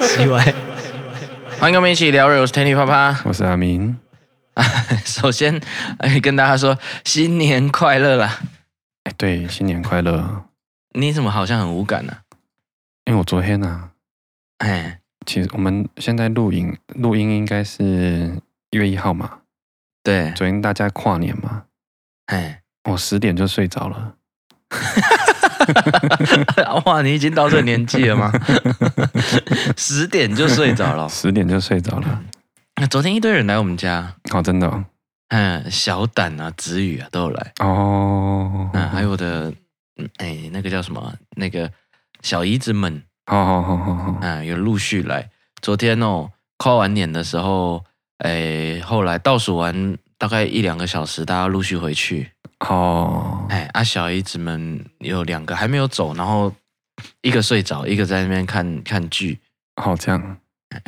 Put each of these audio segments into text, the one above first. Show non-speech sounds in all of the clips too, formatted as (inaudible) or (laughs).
奇怪，欢迎跟我们一起聊，我是 Tanny 啪啪，我是阿明。(laughs) 首先，哎，跟大家说新年快乐啦！哎，对，新年快乐。你怎么好像很无感呢、啊？因为我昨天呢、啊，哎，其实我们现在录音录音应该是一月一号嘛。对，昨天大家跨年嘛，哎，我十点就睡着了。(laughs) (laughs) 哇，你已经到这个年纪了吗？(laughs) 十点就睡着了，十点就睡着了。那昨天一堆人来我们家，哦，真的、哦，嗯，小胆啊，子宇啊，都有来哦。嗯，还有我的，哎，那个叫什么？那个小姨子们，好好好好好，嗯，有陆续来。昨天哦，跨完年的时候，哎，后来倒数完大概一两个小时，大家陆续回去。哦，哎，啊，小姨子们有两个还没有走，然后一个睡着，一个在那边看看剧。好，这样。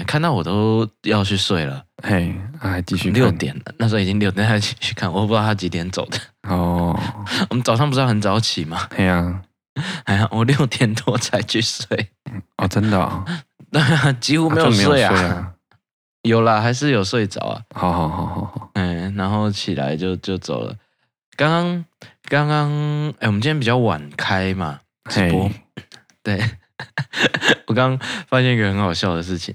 看到我都要去睡了，嘿，还继续六点了，那时候已经六点，还继续看，我不知道他几点走的。哦，(laughs) 我们早上不是要很早起吗？对呀，哎呀，我六点多才去睡。哦，真的啊？(laughs) 对啊，几乎没有睡啊。啊睡啊有啦，还是有睡着啊。好好好好好，嗯，然后起来就就走了。刚刚刚刚，哎，我们今天比较晚开嘛，直播。对，(laughs) 我刚刚发现一个很好笑的事情。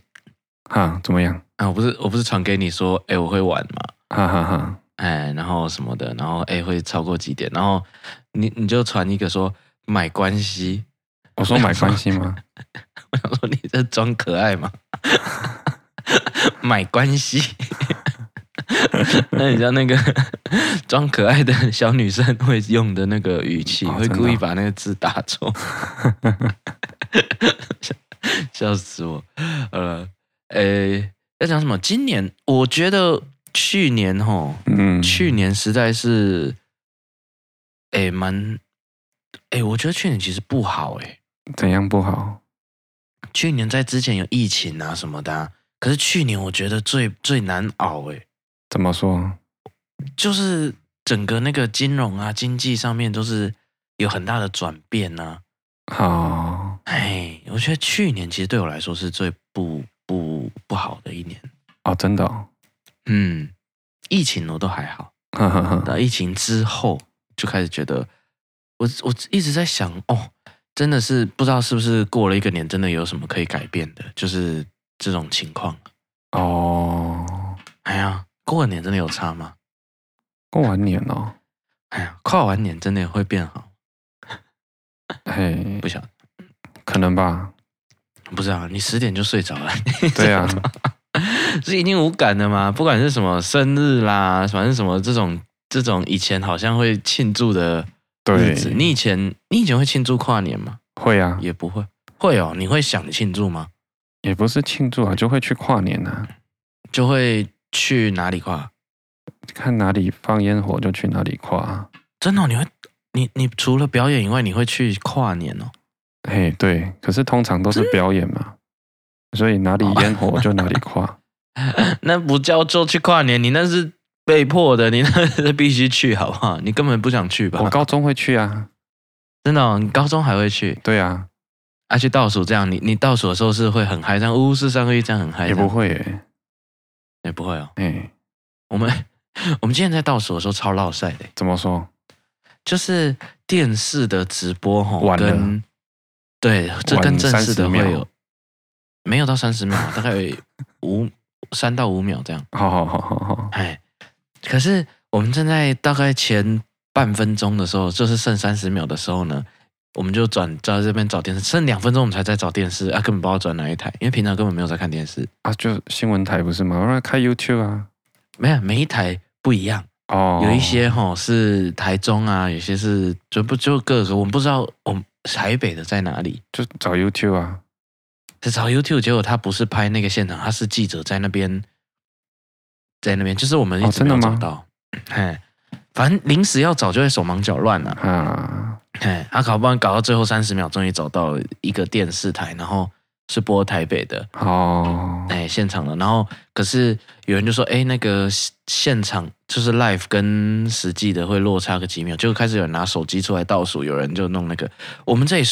哈，怎么样啊？我不是我不是传给你说，哎，我会晚嘛？哈哈哈，哎，然后什么的，然后哎会超过几点？然后你你就传一个说买关系，我说买关系吗？(laughs) 我想说你在装可爱吗？(laughs) 买关系，(laughs) 那你知道那个 (laughs) 装可爱的小女生会用的那个语气，哦、会故意把那个字打错，(laughs) 笑死我，呃。诶，要讲什么？今年我觉得去年吼，嗯，去年实在是，诶，蛮，诶，我觉得去年其实不好，诶，怎样不好？去年在之前有疫情啊什么的啊，可是去年我觉得最最难熬，诶，怎么说？就是整个那个金融啊、经济上面都是有很大的转变啊。好，哎，我觉得去年其实对我来说是最不。不不好的一年哦，真的哦，嗯，疫情我都还好，(laughs) 到疫情之后就开始觉得，我我一直在想，哦，真的是不知道是不是过了一个年，真的有什么可以改变的，就是这种情况哦。哎呀，过完年真的有差吗？过完年哦，哎呀，跨完年真的会变好？嘿，不晓得，可能吧。不知道，你十点就睡着了。对啊，(laughs) 是已经无感的吗？不管是什么生日啦，反正什么这种这种以前好像会庆祝的日子，你以前你以前会庆祝跨年吗？会啊，也不会。会哦，你会想庆祝吗？也不是庆祝啊，就会去跨年啊。就会去哪里跨？看哪里放烟火就去哪里跨。真的哦，你会你你除了表演以外，你会去跨年哦？嘿，对，可是通常都是表演嘛，所以哪里烟火就哪里跨。(laughs) 那不叫做去跨年，你那是被迫的，你那是必须去，好不好？你根本不想去吧？我高中会去啊，真的哦，你高中还会去？对啊，啊，且倒数这样，你你倒数的时候是会很嗨，像五四三二一这样很嗨？也不会诶，也不会哦。哎，我们我们今天在倒数的时候超落赛的，怎么说？就是电视的直播吼，跟对，这跟正式的会有没有到三十秒，大概五三到五秒这样。好好好好好。哎，可是我们正在大概前半分钟的时候，就是剩三十秒的时候呢，我们就转在这边找电视，剩两分钟我们才在找电视啊，根本不知道转哪一台，因为平常根本没有在看电视啊，就新闻台不是吗？我让开 YouTube 啊，没有，每一台不一样哦，有一些齁是台中啊，有些是就不就各个，我们不知道我们。台北的在哪里？就找 YouTube 啊，是找 YouTube。结果他不是拍那个现场，他是记者在那边，在那边，就是我们一直没有找到。哎、哦，反正临时要找就会手忙脚乱了啊。哎，他搞不好搞到最后三十秒，终于找到一个电视台，然后是播台北的哦，哎，现场的。然后可是有人就说，哎，那个现场就是 live 跟实际的会落差个几秒，就开始有人拿手机出来倒数，有人就弄那个，我们这里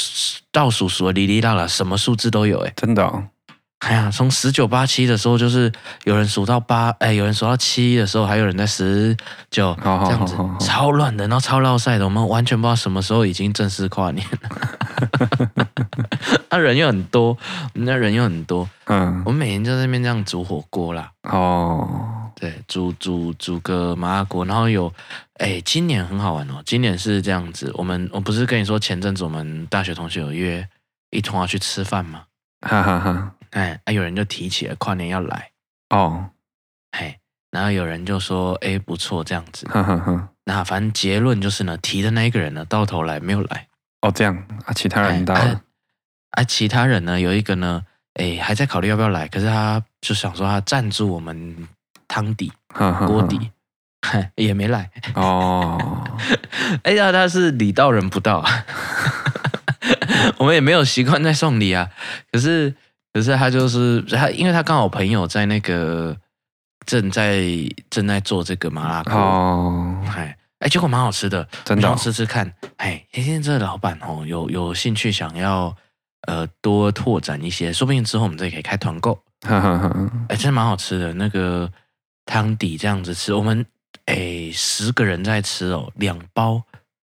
倒数数的哩哩啦啦，什么数字都有，哎，真的哦。哎呀，从十九八七的时候，就是有人数到八，哎，有人数到七的时候，还有人在十九这样子，超乱的，然后超绕赛的，我们完全不知道什么时候已经正式跨年了。(laughs) 那人又很多，那人又很多，嗯，我们每天就在那边这样煮火锅啦。哦，对，煮煮煮个麻辣锅，然后有，哎，今年很好玩哦，今年是这样子，我们我不是跟你说前阵子我们大学同学有约一同要去吃饭吗？哈哈哈。哎，啊有人就提起了跨年要来。哦，嘿，然后有人就说，哎，不错，这样子，呵呵呵，那反正结论就是呢，提的那一个人呢，到头来没有来。哦，这样啊，其他人到了，啊，啊，其他人呢，有一个呢，哎，还在考虑要不要来，可是他就想说他赞助我们汤底锅底，也没来。哦，(laughs) 哎呀，他是礼到人不到，(laughs) 我们也没有习惯在送礼啊，可是。可是他就是他，因为他刚好朋友在那个正在正在做这个麻辣锅哦，哎哎，结果蛮好吃的，真的、吃吃看，哎，今天这个老板哦，有有兴趣想要呃多拓展一些，说不定之后我们这里可以开团购，(laughs) 哈哈哈，哎，真的蛮好吃的，那个汤底这样子吃，我们哎十个人在吃哦，两包，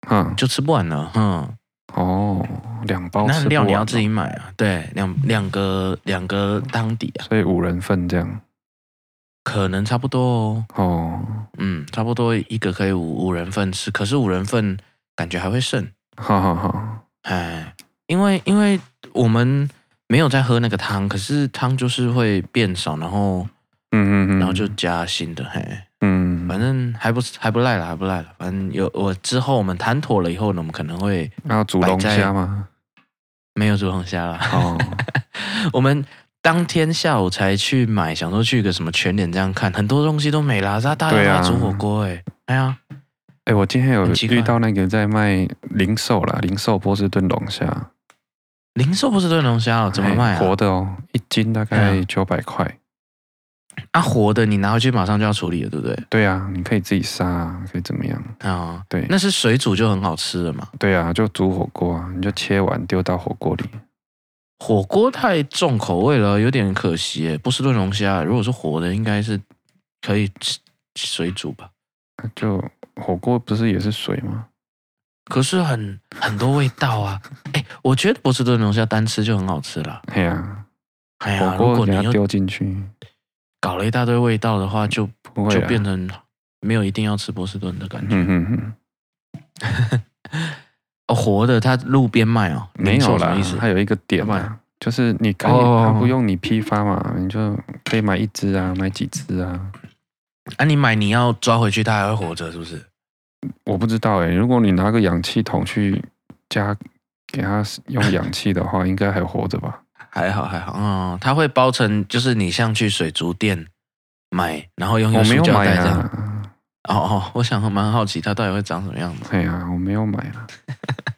嗯，就吃不完了，嗯。哦，两包那料你要自己买啊？对，两两个两个汤底啊，所以五人份这样，可能差不多哦。哦，嗯，差不多一个可以五五人份吃，可是五人份感觉还会剩。好好好，哎，因为因为我们没有在喝那个汤，可是汤就是会变少，然后嗯嗯嗯，然后就加新的，嘿。嗯，反正还不还不赖了，还不赖了。反正有我之后，我们谈妥了以后呢，我们可能会要煮龙虾吗？没有煮龙虾了。哦，(laughs) 我们当天下午才去买，想说去个什么全脸这样看，很多东西都没了。大家在煮火锅，哎，哎呀，哎，我今天有遇到那个在卖零售啦，零售波士顿龙虾。零售波士顿龙虾哦怎么卖啊？活的哦，一斤大概九百块。啊，活的你拿回去马上就要处理了，对不对？对啊，你可以自己杀，啊可以怎么样啊？哦、对，那是水煮就很好吃了嘛。对啊，就煮火锅啊，你就切完丢到火锅里。火锅太重口味了，有点可惜诶。波士顿龙虾如果是活的，应该是可以水煮吧？就火锅不是也是水吗？可是很很多味道啊！(laughs) 哎，我觉得波士顿龙虾单吃就很好吃了。对啊，哎呀，火锅你要丢进去。搞了一大堆味道的话，就不会、啊、就变成没有一定要吃波士顿的感觉。嗯嗯嗯。(laughs) 哦，活的，它路边卖哦，没有啦，它有一个点嘛，就是你可以，它不用你批发嘛，你就可以买一只啊，买几只啊。啊，你买你要抓回去，它还会活着，是不是？我不知道哎、欸，如果你拿个氧气筒去加给它用氧气的话，应该还活着吧？还好还好，嗯，它会包成，就是你像去水族店买，然后用一个塑胶袋这样。啊、哦哦，我想蛮好奇它到底会长什么样子。对啊，我没有买啊。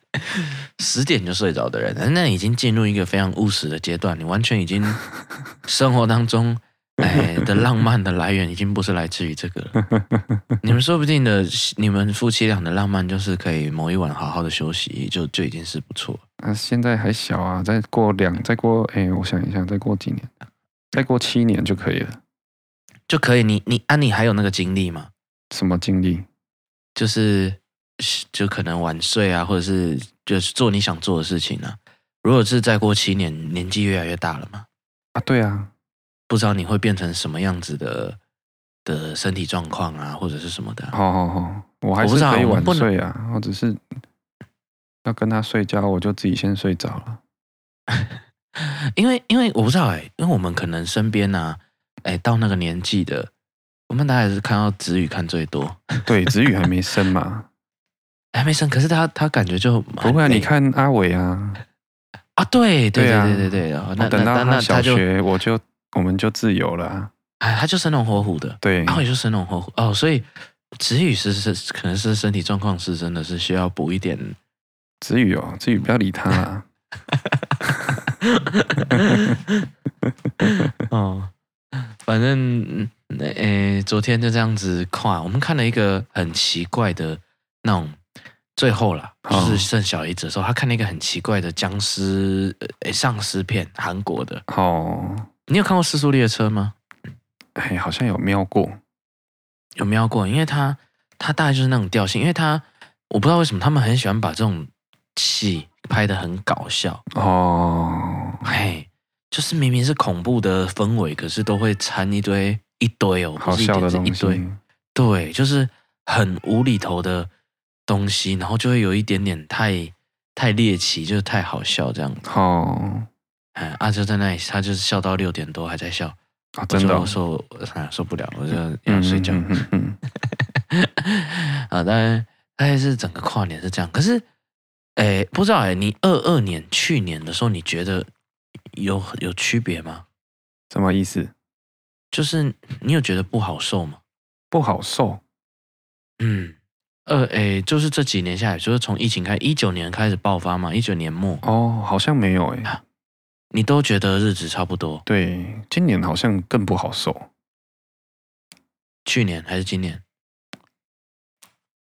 (laughs) 十点就睡着的人，那已经进入一个非常务实的阶段，你完全已经生活当中。(laughs) 哎，的浪漫的来源已经不是来自于这个了。(laughs) 你们说不定的，你们夫妻俩的浪漫就是可以某一晚好好的休息，就就已经是不错。啊，现在还小啊，再过两，再过，哎，我想一下，再过几年，再过七年就可以了，就可以。你你啊，你还有那个精力吗？什么精力？就是就可能晚睡啊，或者是就是做你想做的事情啊。如果是再过七年，年纪越来越大了嘛？啊，对啊。不知道你会变成什么样子的的身体状况啊，或者是什么的。好好好，我还是可以晚睡啊，我只是要跟他睡觉，我就自己先睡着了。(laughs) 因为因为我不知道哎，因为我们可能身边啊，哎，到那个年纪的，我们大概是看到子宇看最多。(laughs) 对，子宇还没生嘛，(laughs) 还没生，可是他他感觉就不会啊。你看阿伟啊，啊，对对对对对对，那等到他小学我就。我们就自由了，啊，哎，他就生龙活虎的，对，然后也就生龙活虎。哦，所以子宇是是可能是身体状况是真的是需要补一点。子宇哦，子宇不要理他，啊，(laughs) 哦，反正诶、欸，昨天就这样子跨，我们看了一个很奇怪的那种，最后啦，就是剩小姨子的时候，他看了一个很奇怪的僵尸诶丧尸片，韩国的。哦，你有看过《尸速列车》吗？哎，好像有瞄过，有瞄过，因为它它大概就是那种调性，因为它我不知道为什么他们很喜欢把这种戏拍得很搞笑。哦，嘿，就是明明是恐怖的氛围，可是都会掺一堆一堆哦，好笑的东西，一堆，对，就是很无厘头的东西，然后就会有一点点太太猎奇，就是太好笑这样子。哦，哎，啊就在那里，他就是笑到六点多还在笑。啊，真的、哦，我受啊受不了，我就要睡觉。嗯嗯嗯、(laughs) 啊，当然，大概是整个跨年是这样。可是，哎，不知道哎，你二二年去年的时候，你觉得有有区别吗？什么意思？就是你有觉得不好受吗？不好受。嗯，二哎，就是这几年下来，就是从疫情开，一九年开始爆发嘛，一九年末。哦，好像没有哎。你都觉得日子差不多？对，今年好像更不好受。去年还是今年？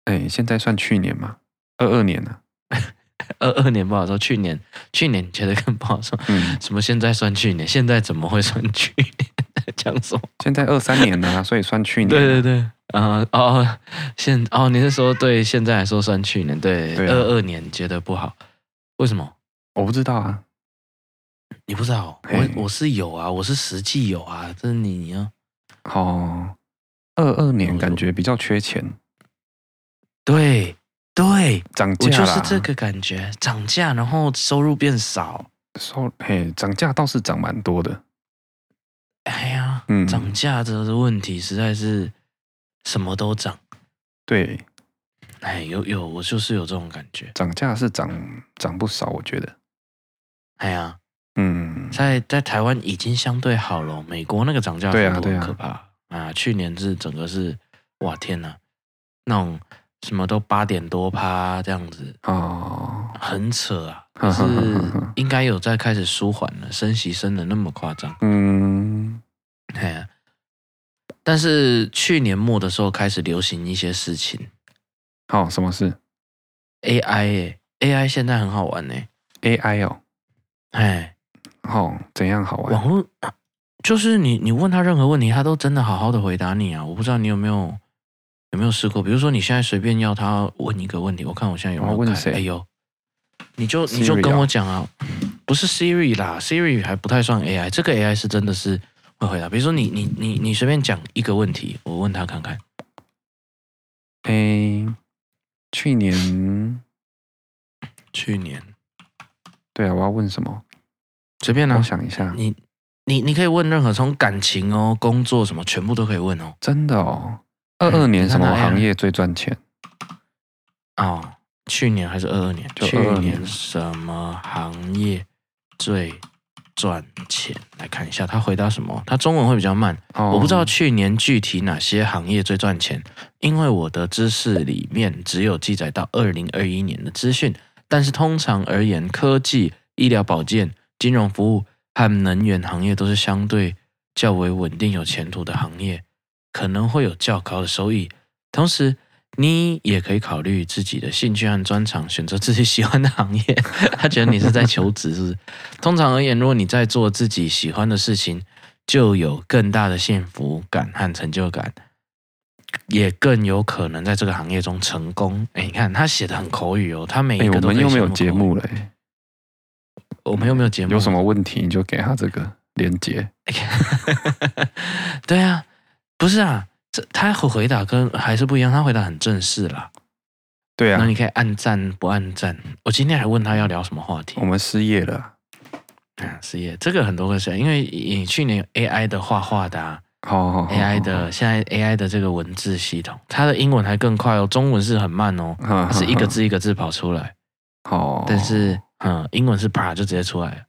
哎，现在算去年吗？二二年呢？(laughs) 二二年不好说，去年去年觉得更不好受。嗯，什么现在算去年？现在怎么会算去年？(laughs) 讲什么？现在二三年啊，(laughs) 所以算去年。对对对，啊哦，现哦，你是说对现在来说算去年？对，二二年觉得不好，为什么？我不知道啊。你不知道，我我是有啊，我是实际有啊，这是你你啊。哦，二二年感觉比较缺钱。对对，涨价我就是这个感觉，涨价然后收入变少。收嘿，涨价倒是涨蛮多的。哎呀，嗯，涨价这个问题实在是什么都涨。对，哎，有有，我就是有这种感觉。涨价是涨涨不少，我觉得。哎呀。嗯，在在台湾已经相对好了，美国那个涨价幅度很可怕啊，啊！去年是整个是哇天哪，那种什么都八点多趴这样子哦，很扯啊！(laughs) 可是应该有在开始舒缓了，升息升的那么夸张，嗯，哎呀，但是去年末的时候开始流行一些事情，好、哦，什么事？AI 欸，AI 现在很好玩呢，AI 哦，哎。哦，怎样好玩？网络就是你，你问他任何问题，他都真的好好的回答你啊！我不知道你有没有有没有试过，比如说你现在随便要他问一个问题，我看我现在有没有问谁？哎呦，你就你就跟我讲啊，不是 Siri 啦，Siri 还不太算 AI，这个 AI 是真的是会回答。比如说你你你你随便讲一个问题，我问他看看。哎，去年，去年，对啊，我要问什么？随便呢、啊，我想一下。你你你可以问任何从感情哦、工作什么，全部都可以问哦。真的哦。二二年什么行业最赚钱？哦，去年还是二二年？就去年什么行业最赚钱？来看一下他回答什么。他中文会比较慢。哦、我不知道去年具体哪些行业最赚钱，因为我的知识里面只有记载到二零二一年的资讯。但是通常而言，科技、医疗保健。金融服务和能源行业都是相对较为稳定、有前途的行业，可能会有较高的收益。同时，你也可以考虑自己的兴趣和专长，选择自己喜欢的行业。他觉得你是在求职，是不是？通常而言，如果你在做自己喜欢的事情，就有更大的幸福感和成就感，也更有可能在这个行业中成功。哎，你看他写的很口语哦，他每一个都可以。我们又没有节目了。我们又没有节目，有什么问题你就给他这个连接。(laughs) 对啊，不是啊，这他和回答跟还是不一样，他回答很正式啦。对啊，那你可以按赞不按赞。我今天还问他要聊什么话题。我们失业了，啊，失业这个很多个事，因为你去年 AI 的画画的啊，哦，AI 的现在 AI 的这个文字系统，它的英文还更快哦，中文是很慢哦，是一个字一个字跑出来。哦，但是。嗯，英文是啪就直接出来了，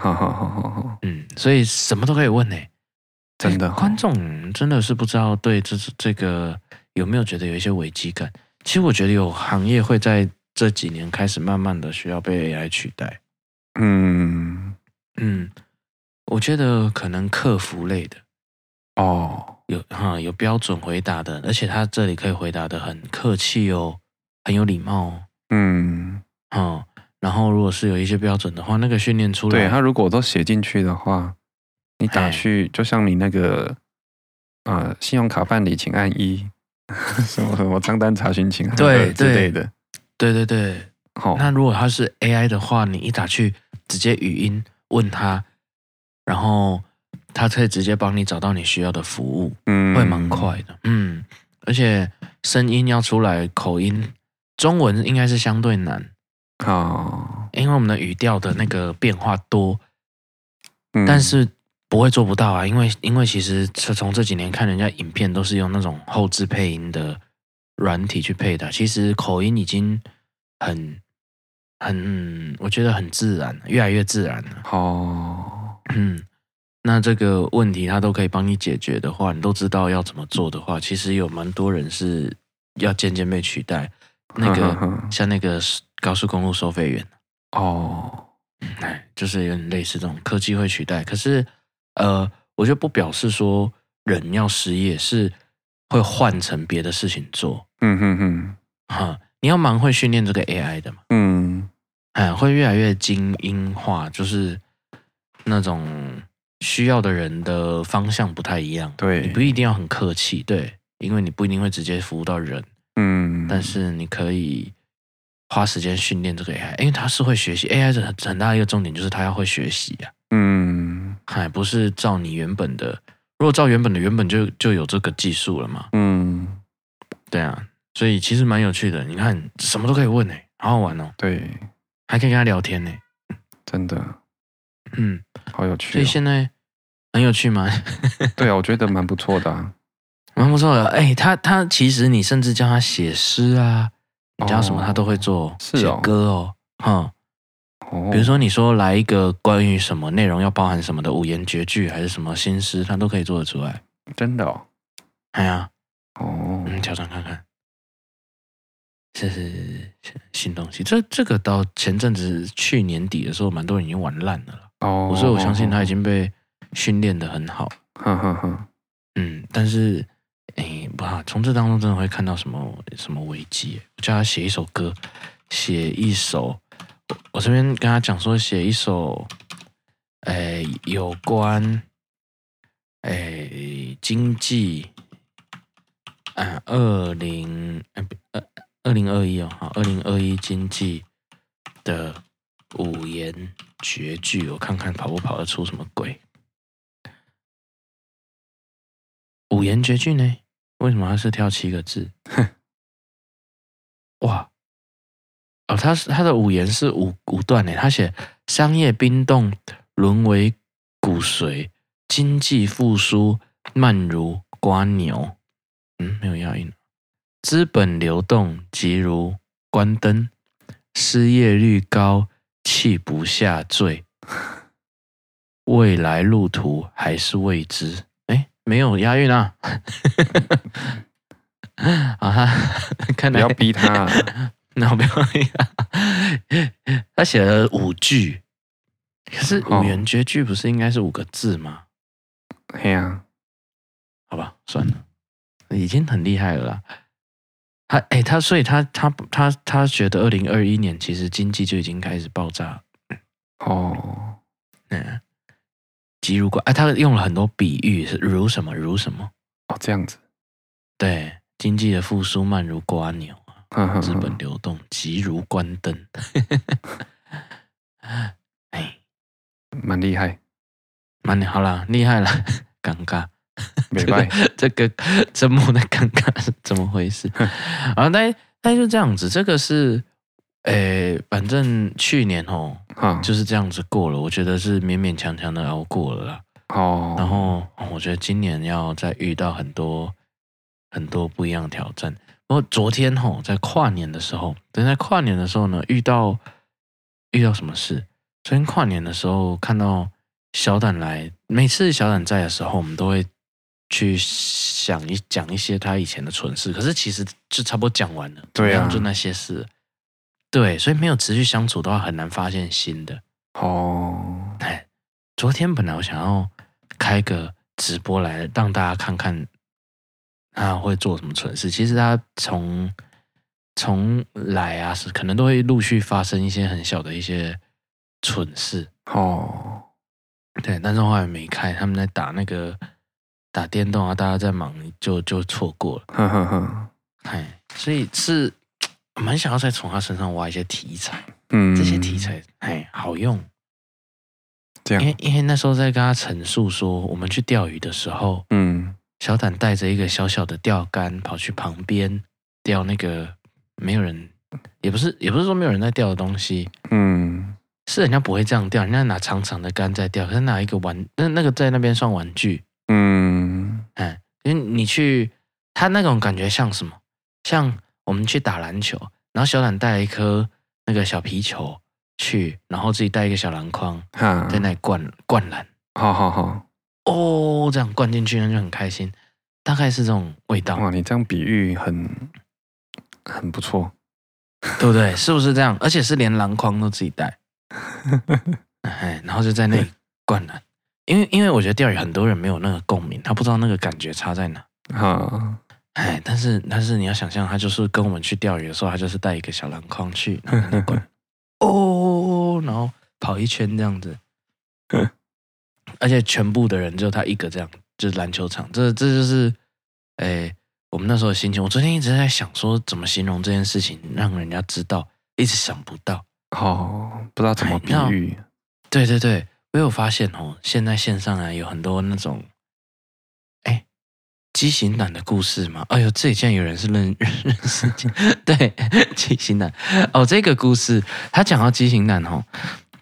好好好好好，嗯，所以什么都可以问呢，真的，观众真的是不知道对这这个有没有觉得有一些危机感？其实我觉得有行业会在这几年开始慢慢的需要被 AI 取代，嗯，嗯，我觉得可能客服类的哦，有哈有标准回答的，而且他这里可以回答的很客气哦，很有礼貌哦。嗯，哦，然后如果是有一些标准的话，那个训练出来，对他如果都写进去的话，你打去就像你那个啊、呃，信用卡办理请按一，(laughs) 什么什么账单查询请按对之类的，对对对。好、哦，那如果他是 AI 的话，你一打去直接语音问他，然后他可以直接帮你找到你需要的服务，嗯，会蛮快的，嗯，而且声音要出来，口音中文应该是相对难。啊、哦，因为我们的语调的那个变化多，嗯、但是不会做不到啊，因为因为其实从这几年看人家影片都是用那种后置配音的软体去配的，其实口音已经很。很，我觉得很自然，越来越自然了。哦，嗯，那这个问题他都可以帮你解决的话，你都知道要怎么做的话，其实有蛮多人是要渐渐被取代。那个像那个高速公路收费员，哦，哎，就是有点类似这种科技会取代。可是，呃，我觉得不表示说人要失业，是会换成别的事情做。嗯哼哼，哈。你要蛮会训练这个 AI 的嘛？嗯，哎，会越来越精英化，就是那种需要的人的方向不太一样。对，你不一定要很客气，对，因为你不一定会直接服务到人。嗯，但是你可以花时间训练这个 AI，因为它是会学习。AI 的很大一个重点就是它要会学习呀。嗯，还不是照你原本的，如果照原本的，原本就就有这个技术了嘛。嗯，对啊。所以其实蛮有趣的，你看什么都可以问呢，好好玩哦。对，还可以跟他聊天呢，真的，嗯，好有趣哦。所以现在很有趣吗？(laughs) 对啊，我觉得蛮不错的啊，蛮不错的。哎，他他其实你甚至叫他写诗啊，你叫什么他都会做，写歌哦，哈，比如说你说来一个关于什么内容要包含什么的五言绝句还是什么新诗，他都可以做得出来。真的哦，哎呀，哦，嗯，挑战看看。这是新东西，这这个到前阵子去年底的时候，蛮多人已经玩烂了了。哦，所以我相信他已经被训练的很好。哈哈哈。嗯，但是，哎，不好，从这当中真的会看到什么什么危机。我叫他写一首歌，写一首，我这边跟他讲说，写一首，哎，有关，哎，经济，啊，二零，呃。二零二一哦，好，二零二一经济的五言绝句，我看看跑不跑得出什么鬼？五言绝句呢？为什么他是跳七个字？(laughs) 哇，哦，他是他的五言是五五段呢。他写商业冰冻沦为骨髓，经济复苏慢如瓜牛。嗯，没有押韵。资本流动急如关灯，失业率高，气不下坠，(laughs) 未来路途还是未知。哎，没有押韵啊！(laughs) 啊哈，(laughs) 看来不要逼他，啊，(laughs) 那我不要逼他。他写了五句，可是五言绝句不是应该是五个字吗？嘿呀，好吧，算了，已经很厉害了啦。他哎，他所以他他他他觉得二零二一年其实经济就已经开始爆炸哦，嗯，急如果哎，他用了很多比喻，是如什么如什么？哦，这样子，对，经济的复苏慢如蜗牛啊，资本流动急如关灯，(laughs) 哎，蛮厉害，蛮好啦，厉害了，(laughs) 尴尬。没办法，这个这么的尴尬是怎么回事？啊，那那就这样子，这个是，诶，反正去年哦，就是这样子过了，我觉得是勉勉强强的熬过了啦。哦，然后我觉得今年要再遇到很多很多不一样的挑战。然后昨天吼，在跨年的时候，等在跨年的时候呢，遇到遇到什么事？昨天跨年的时候看到小胆来，每次小胆在的时候，我们都会。去想一讲一些他以前的蠢事，可是其实就差不多讲完了，对啊，就那些事，对，所以没有持续相处的话，很难发现新的哦。哎，昨天本来我想要开个直播来让大家看看他会做什么蠢事。其实他从从来啊，是可能都会陆续发生一些很小的一些蠢事哦。对，但是后来没开，他们在打那个打电动啊，大家在忙，就就错过了。呵呵呵，哎，所以是蛮想要再从他身上挖一些题材，嗯，这些题材哎好用。这样，因为因为那时候在跟他陈述说，我们去钓鱼的时候，嗯，小胆带着一个小小的钓竿跑去旁边钓那个没有人，也不是也不是说没有人在钓的东西，嗯。是人家不会这样钓，人家拿长长的竿在钓，可是拿一个玩，那那个在那边算玩具，嗯，哎，因为你去，他那种感觉像什么？像我们去打篮球，然后小冉带了一颗那个小皮球去，然后自己带一个小篮筐，在那里灌灌篮，好好好，哦，这样灌进去那就很开心，大概是这种味道。哇，你这样比喻很很不错，对不对？是不是这样？而且是连篮筐都自己带。(laughs) 哎，然后就在那里灌篮，因为因为我觉得钓鱼很多人没有那个共鸣，他不知道那个感觉差在哪。啊，哎，但是但是你要想象，他就是跟我们去钓鱼的时候，他就是带一个小篮筐去，然后灌，哦，然后跑一圈这样子，而且全部的人就他一个这样，就是篮球场，这这就是哎我们那时候的心情。我昨天一直在想说怎么形容这件事情，让人家知道，一直想不到。哦，不知道怎么比喻。对对对，我有发现哦，现在线上啊有很多那种，哎，畸形男的故事吗。哎呦，这里竟然有人是认 (laughs) 认识，对，畸形男。哦，这个故事他讲到畸形男哦，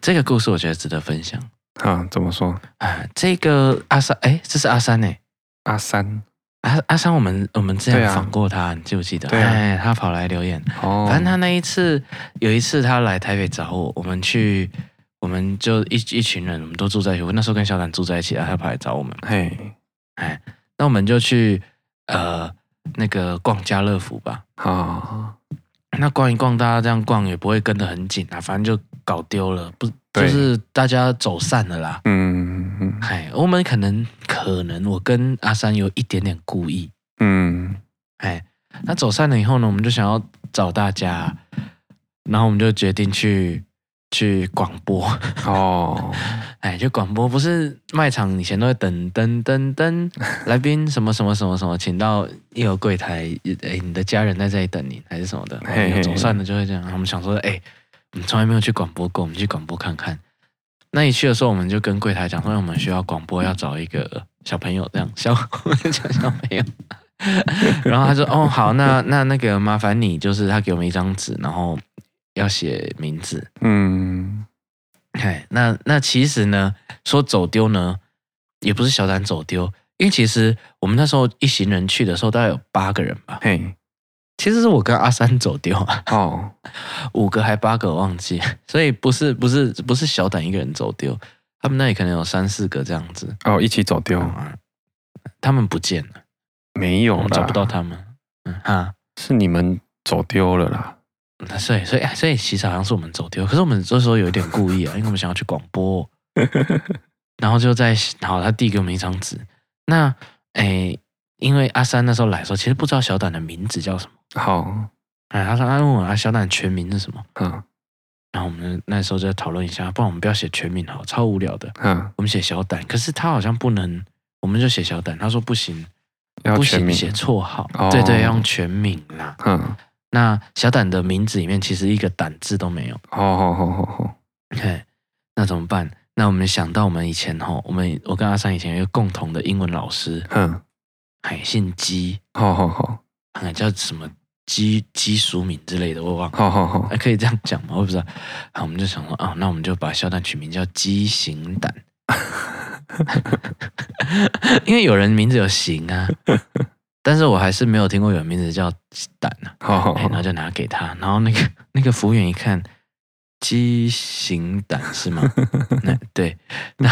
这个故事我觉得值得分享。啊，怎么说？啊，这个阿三，哎，这是阿三呢，阿三。阿阿三，我们我们之前访过他，你记不记得？对、啊，哎，他跑来留言。哦，反正他那一次，有一次他来台北找我，我们去，我们就一一群人，我们都住在一起。我那时候跟小胆住在一起，他跑来找我们。嘿，哎，那我们就去呃那个逛家乐福吧。好、哦，那逛一逛，大家这样逛也不会跟得很紧啊，反正就搞丢了，不就是大家走散了啦。嗯嗯，哎，我们可能。可能我跟阿三有一点点故意，嗯，哎，那走散了以后呢，我们就想要找大家，然后我们就决定去去广播哦，(laughs) 哎，就广播不是卖场以前都会等等等等来宾什么什么什么什么，请到一楼柜台，哎，你的家人在这里等你，还是什么的，嘿嘿走散了就会这样。我们想说，哎，我们从来没有去广播过，我们去广播看看。那一去的时候，我们就跟柜台讲说，我们需要广播，要找一个小朋友，这样小小小朋友。(laughs) 然后他说：“哦，好，那那那个麻烦你，就是他给我们一张纸，然后要写名字。”嗯，哎，那那其实呢，说走丢呢，也不是小胆走丢，因为其实我们那时候一行人去的时候，大概有八个人吧。嘿。其实是我跟阿三走丢啊，哦，(laughs) 五个还八个我忘记，所以不是不是不是小胆一个人走丢，他们那里可能有三四个这样子。哦，一起走丢，嗯，他们不见了，没有了，找不到他们，嗯哈，是你们走丢了啦，所以所以所以其实好像是我们走丢，可是我们这时候有一点故意啊，因为我们想要去广播，(laughs) 然后就在好，他递给我们一张纸，那诶。因为阿三那时候来的时候，其实不知道小胆的名字叫什么。好，哎，他说他问我啊，小胆全名是什么？嗯，然后我们那时候就讨论一下，不然我们不要写全名好，超无聊的。嗯，我们写小胆，可是他好像不能，我们就写小胆。他说不行，不行写绰号。哦、对对，要用全名啦。嗯，那小胆的名字里面其实一个胆字都没有。好好好好好，嘿，那怎么办？那我们想到我们以前哈，我们我跟阿三以前有一个共同的英文老师。嗯。海姓姬，好好好，叫什么姬姬淑敏之类的，我忘了。好好好，还可以这样讲吗？我不知道。好，我们就想说啊，那我们就把小胆取名叫畸形胆，(laughs) 因为有人名字有形啊，但是我还是没有听过有名字叫胆啊。好好好，然后就拿给他，然后那个 (laughs) 那个服务员一看。畸形胆是吗？(laughs) 那对，那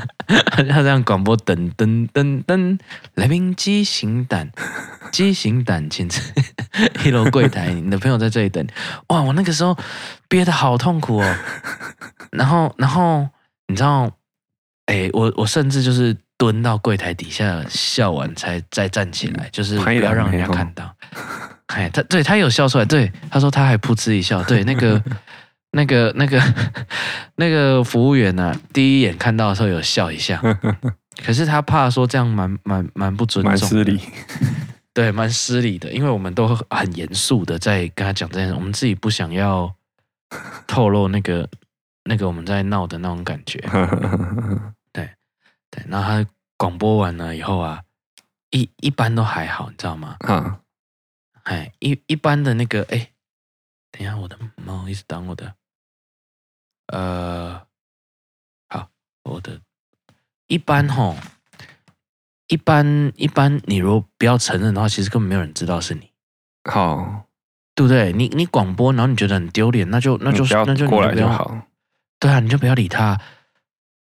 (laughs) 他这样广播，噔噔噔噔，来宾畸形胆，畸形胆，请至一楼柜台，你的朋友在这里等。哇，我那个时候憋得好痛苦哦。然后，然后你知道，哎，我我甚至就是蹲到柜台底下笑完才再站起来，就是不要让人家看到。哎，他对他有笑出来，对他说他还噗嗤一笑，对那个那个那个那个服务员呢、啊，第一眼看到的时候有笑一下，(laughs) 可是他怕说这样蛮蛮蛮不尊重，蛮失礼，(laughs) 对，蛮失礼的，因为我们都很严肃的在跟他讲这件事，我们自己不想要透露那个那个我们在闹的那种感觉，(laughs) 对对，然后他广播完了以后啊，一一般都还好，你知道吗？啊。哎，一一般的那个，哎，等一下，我的猫一直挡我的，呃，好，我的，一般吼，一般一般，你如果不要承认的话，其实根本没有人知道是你，好，对不对？你你广播，然后你觉得很丢脸，那就那就那就过来就好，对啊，你就不要理他，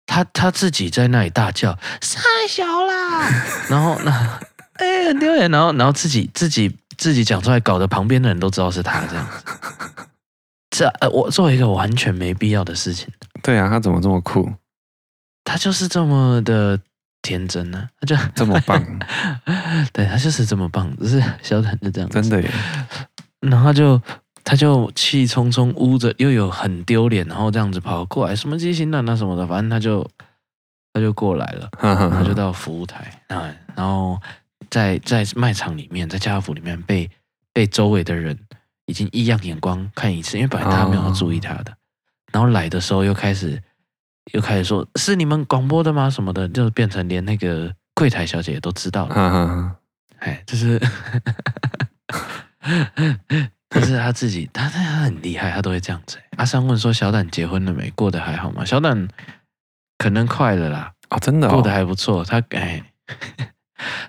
他他自己在那里大叫太小啦，(laughs) 然后那哎很丢脸，然后然后自己自己。自己讲出来，搞得旁边的人都知道是他这样子。这呃，我做一个完全没必要的事情。对啊，他怎么这么酷？他就是这么的天真呢、啊，他就这么棒。(laughs) 对，他就是这么棒，只是小坦就这样子。真的耶。然后他就他就气冲冲，捂着又有很丢脸，然后这样子跑过来，什么机型的那什么的，反正他就他就过来了，他就到服务台啊，然后。在在卖场里面，在家乐福里面被被周围的人已经异样眼光看一次，因为本来大家没有注意他的，哦、然后来的时候又开始又开始说是你们广播的吗？什么的，就变成连那个柜台小姐都知道了。哎、哦，就是，(laughs) 但是他自己，他他很厉害，他都会这样子。阿三问说：“小胆结婚了没？过得还好吗？”小胆可能快了啦。哦，真的、哦、过得还不错。他哎。(laughs)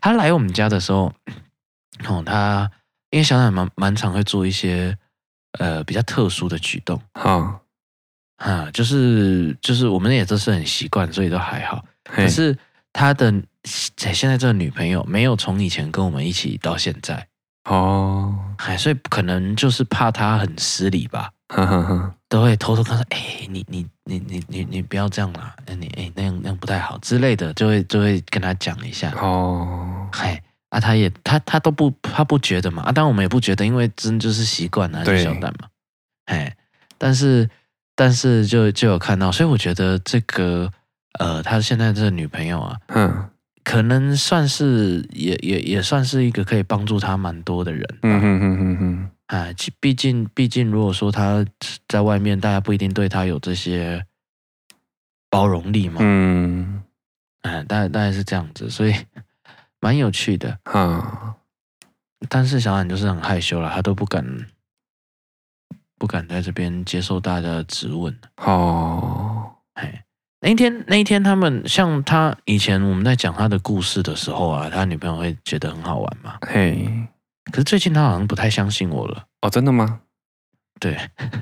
他来我们家的时候，哦，他因为小胆蛮蛮常会做一些呃比较特殊的举动，哈，啊，就是就是我们也都是很习惯，所以都还好。可是他的现在这个女朋友没有从以前跟我们一起到现在，哦，哎，所以可能就是怕他很失礼吧。都会偷偷跟他说：“哎、欸，你你你你你你不要这样啦，那你哎、欸、那样那样不太好之类的，就会就会跟他讲一下。”哦，嗨啊，他也他他都不他不觉得嘛。啊，当然我们也不觉得，因为真就是习惯了，就小胆嘛。哎，但是但是就就有看到，所以我觉得这个呃，他现在这个女朋友啊，嗯，可能算是也也也算是一个可以帮助他蛮多的人。嗯哼哼哼哼。哎，毕竟毕竟，如果说他在外面，大家不一定对他有这些包容力嘛。嗯，哎，大概大概是这样子，所以 (laughs) 蛮有趣的。哈，但是小冉就是很害羞了，他都不敢不敢在这边接受大家的质问。哦，哎，那一天那一天，他们像他以前我们在讲他的故事的时候啊，他女朋友会觉得很好玩嘛。嘿。可是最近他好像不太相信我了哦，真的吗？对，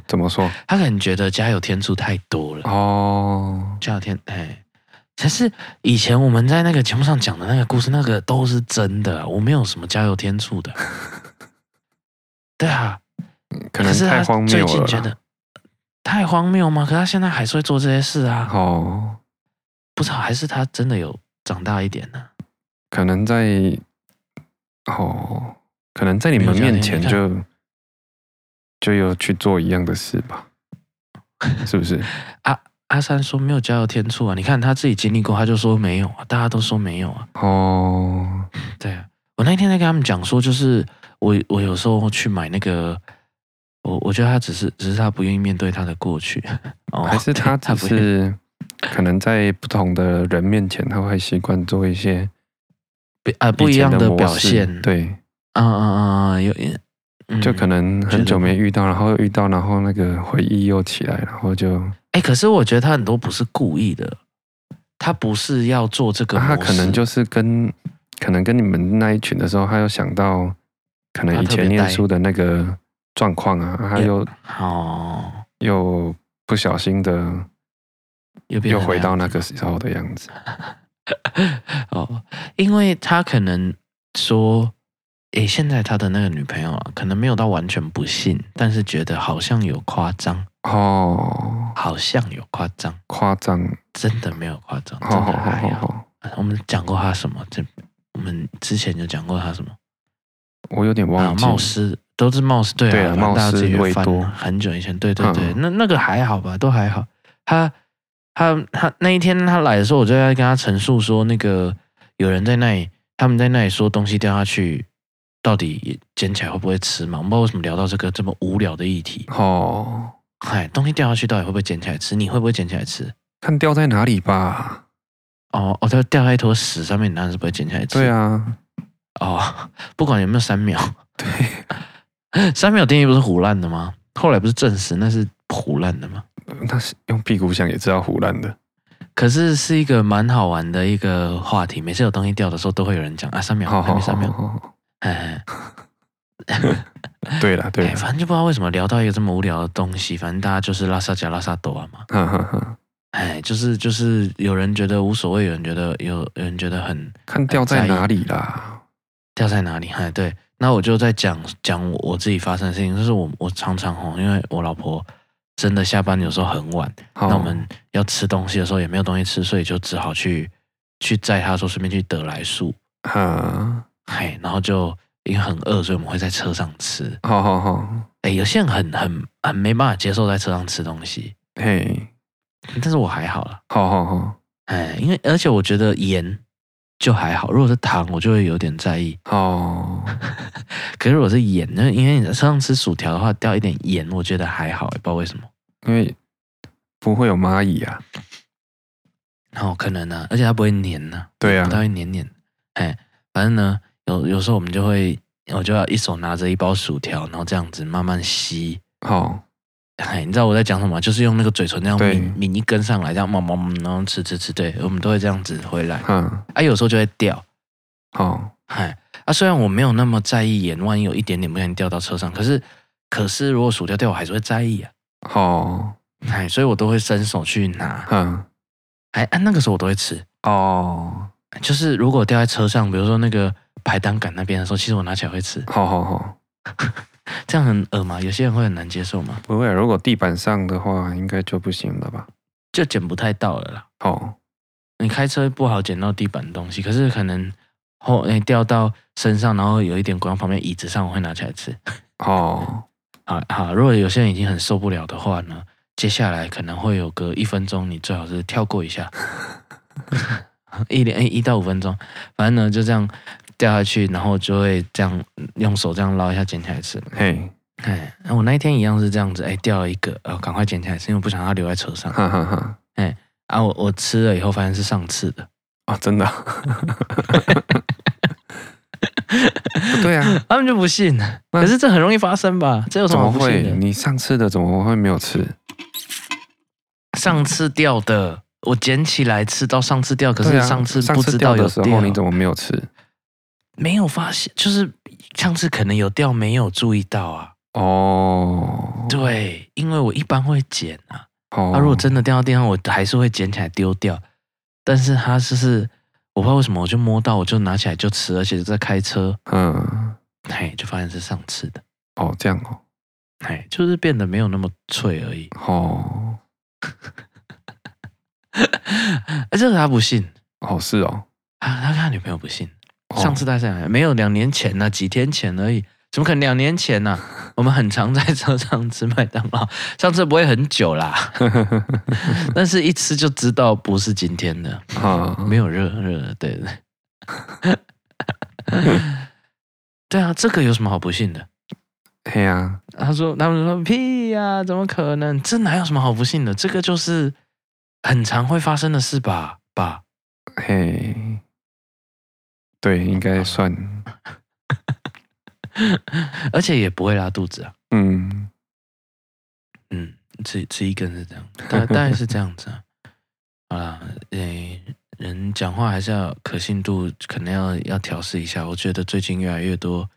怎么说？(laughs) 他可能觉得加油天助太多了哦。加油天哎，可是以前我们在那个节目上讲的那个故事，那个都是真的，我没有什么加油天助的。(laughs) 对啊，可能太荒谬了。最近觉得太荒谬吗？可是他现在还是会做这些事啊。哦，不知道还是他真的有长大一点呢？可能在哦。可能在你们面前就就又去做一样的事吧，(laughs) 是不是？阿阿三说没有加油添醋啊，你看他自己经历过，他就说没有啊，大家都说没有啊。哦，对啊，我那天在跟他们讲说，就是我我有时候去买那个，我我觉得他只是只是他不愿意面对他的过去，哦，还是他 (laughs) 只是可能在不同的人面前，他会习惯做一些啊不一样的表现，对。啊啊啊！有，就可能很久没遇到，然后又遇到，然后那个回忆又起来，然后就哎，可是我觉得他很多不是故意的，他不是要做这个，他可能就是跟可能跟你们那一群的时候，他又想到可能以前念书的那个状况啊，他又哦，又不小心的又又回到那个时候的样子 (laughs) 哦，因为他可能说。诶，现在他的那个女朋友啊，可能没有到完全不信，但是觉得好像有夸张哦，好像有夸张，夸张，真的没有夸张，真的还好。我们讲过他什么？这我们之前就讲过他什么？我有点忘记。冒失都是冒失，对啊，冒失维多很久以前，对对对，那那个还好吧，都还好。他他他那一天他来的时候，我就在跟他陈述说，那个有人在那里，他们在那里说东西掉下去，到底捡起来会不会吃嘛？我们不知道为什么聊到这个这么无聊的议题。哦，嗨，东西掉下去到底会不会捡起来吃？你会不会捡起来吃？看掉在哪里吧。哦哦，它掉在一坨屎上面，你当然是不会捡起来吃。对啊。哦，(laughs) 不管有没有三秒。对。三秒定义不是胡烂的吗？后来不是证实那是胡烂的吗？那是用屁股想也知道胡烂的。可是是一个蛮好玩的一个话题，每次有东西掉的时候，都会有人讲啊，三秒，还没三秒。哎。对了，对了，反正就不知道为什么聊到一个这么无聊的东西，反正大家就是拉萨加拉萨多啊嘛。(laughs) 哎，就是就是有人觉得无所谓，有人觉得有有人觉得很看掉在哪里啦，掉在哪里？哎，对，那我就在讲讲我自己发生的事情，就是我我常常吼，因为我老婆真的下班有时候很晚，那我们要吃东西的时候也没有东西吃，所以就只好去去载她说顺便去得来速，哈，嘿，然后就因为很饿，所以我们会在车上吃。好好好，哎，有些人很很很没办法接受在车上吃东西，嘿。但是我还好了，好好好，哎，因为而且我觉得盐就还好，如果是糖，我就会有点在意。哦，(laughs) 可是如果是盐，那因为你上吃薯条的话，掉一点盐，我觉得还好，也不知道为什么。因为不会有蚂蚁啊，哦，可能呢，而且它不会粘呢，对啊，它会黏黏。哎，反正呢，有有时候我们就会，我就要一手拿着一包薯条，然后这样子慢慢吸。好。哎，你知道我在讲什么？就是用那个嘴唇那样抿抿一根上来，这样慢慢然后吃吃吃。对，我们都会这样子回来。嗯，啊，有时候就会掉。哦，嗨，啊，虽然我没有那么在意盐，万一有一点点不小心掉到车上，可是，可是如果薯条掉，我还是会在意啊。哦，哎，所以我都会伸手去拿。嗯，哎，啊，那个时候我都会吃。哦，就是如果掉在车上，比如说那个排档杆那边的时候，其实我拿起来会吃。好好好。(laughs) 这样很恶吗？有些人会很难接受吗？不会，如果地板上的话，应该就不行了吧？就捡不太到了啦。哦，你开车不好捡到地板的东西，可是可能后诶掉到身上，然后有一点滚到旁边椅子上，我会拿起来吃。哦，(laughs) 好好，如果有些人已经很受不了的话呢，接下来可能会有个一分钟，你最好是跳过一下，(laughs) 一点诶一到五分钟，反正呢就这样。掉下去，然后就会这样用手这样捞一下，捡起来吃。嘿，哎，我那一天一样是这样子，哎，掉了一个，呃，赶快捡起来吃，因为我不想让它留在车上。哈哈哈。哎，啊，我我吃了以后发现是上次的。啊，真的？(laughs) 对啊，(laughs) 他们就不信。可是这很容易发生吧？这有什么不会？你上次的怎么会没有吃？上次掉的，我捡起来吃到上次掉，可是上次不知道有掉，上次掉的时候，你怎么没有吃？没有发现，就是上次可能有掉，没有注意到啊。哦，对，因为我一般会捡啊。哦，他如果真的掉到地上，我还是会捡起来丢掉。但是他就是，我不知道为什么，我就摸到，我就拿起来就吃，而且在开车。嗯，嘿，就发现是上次的。哦，这样哦。嘿，就是变得没有那么脆而已。哦。哎，这个他不信。哦，是哦。啊，他跟他女朋友不信。上次带上来没有？两年前呢、啊？几天前而已？怎么可能两年前呢、啊？(laughs) 我们很常在车上吃麦当劳，(laughs) 上次不会很久啦，(laughs) 但是一吃就知道不是今天的，没有热热的，对对。对啊，这个有什么好不信的？嘿呀，他说他们说屁呀、啊，怎么可能？这哪有什么好不信的？这个就是很常会发生的事吧？吧？嘿。对，应该算，(laughs) 而且也不会拉肚子啊。嗯嗯，吃吃一根是这样，大大概是这样子啊。啊，诶，人讲话还是要可信度，可能要要调试一下。我觉得最近越来越多，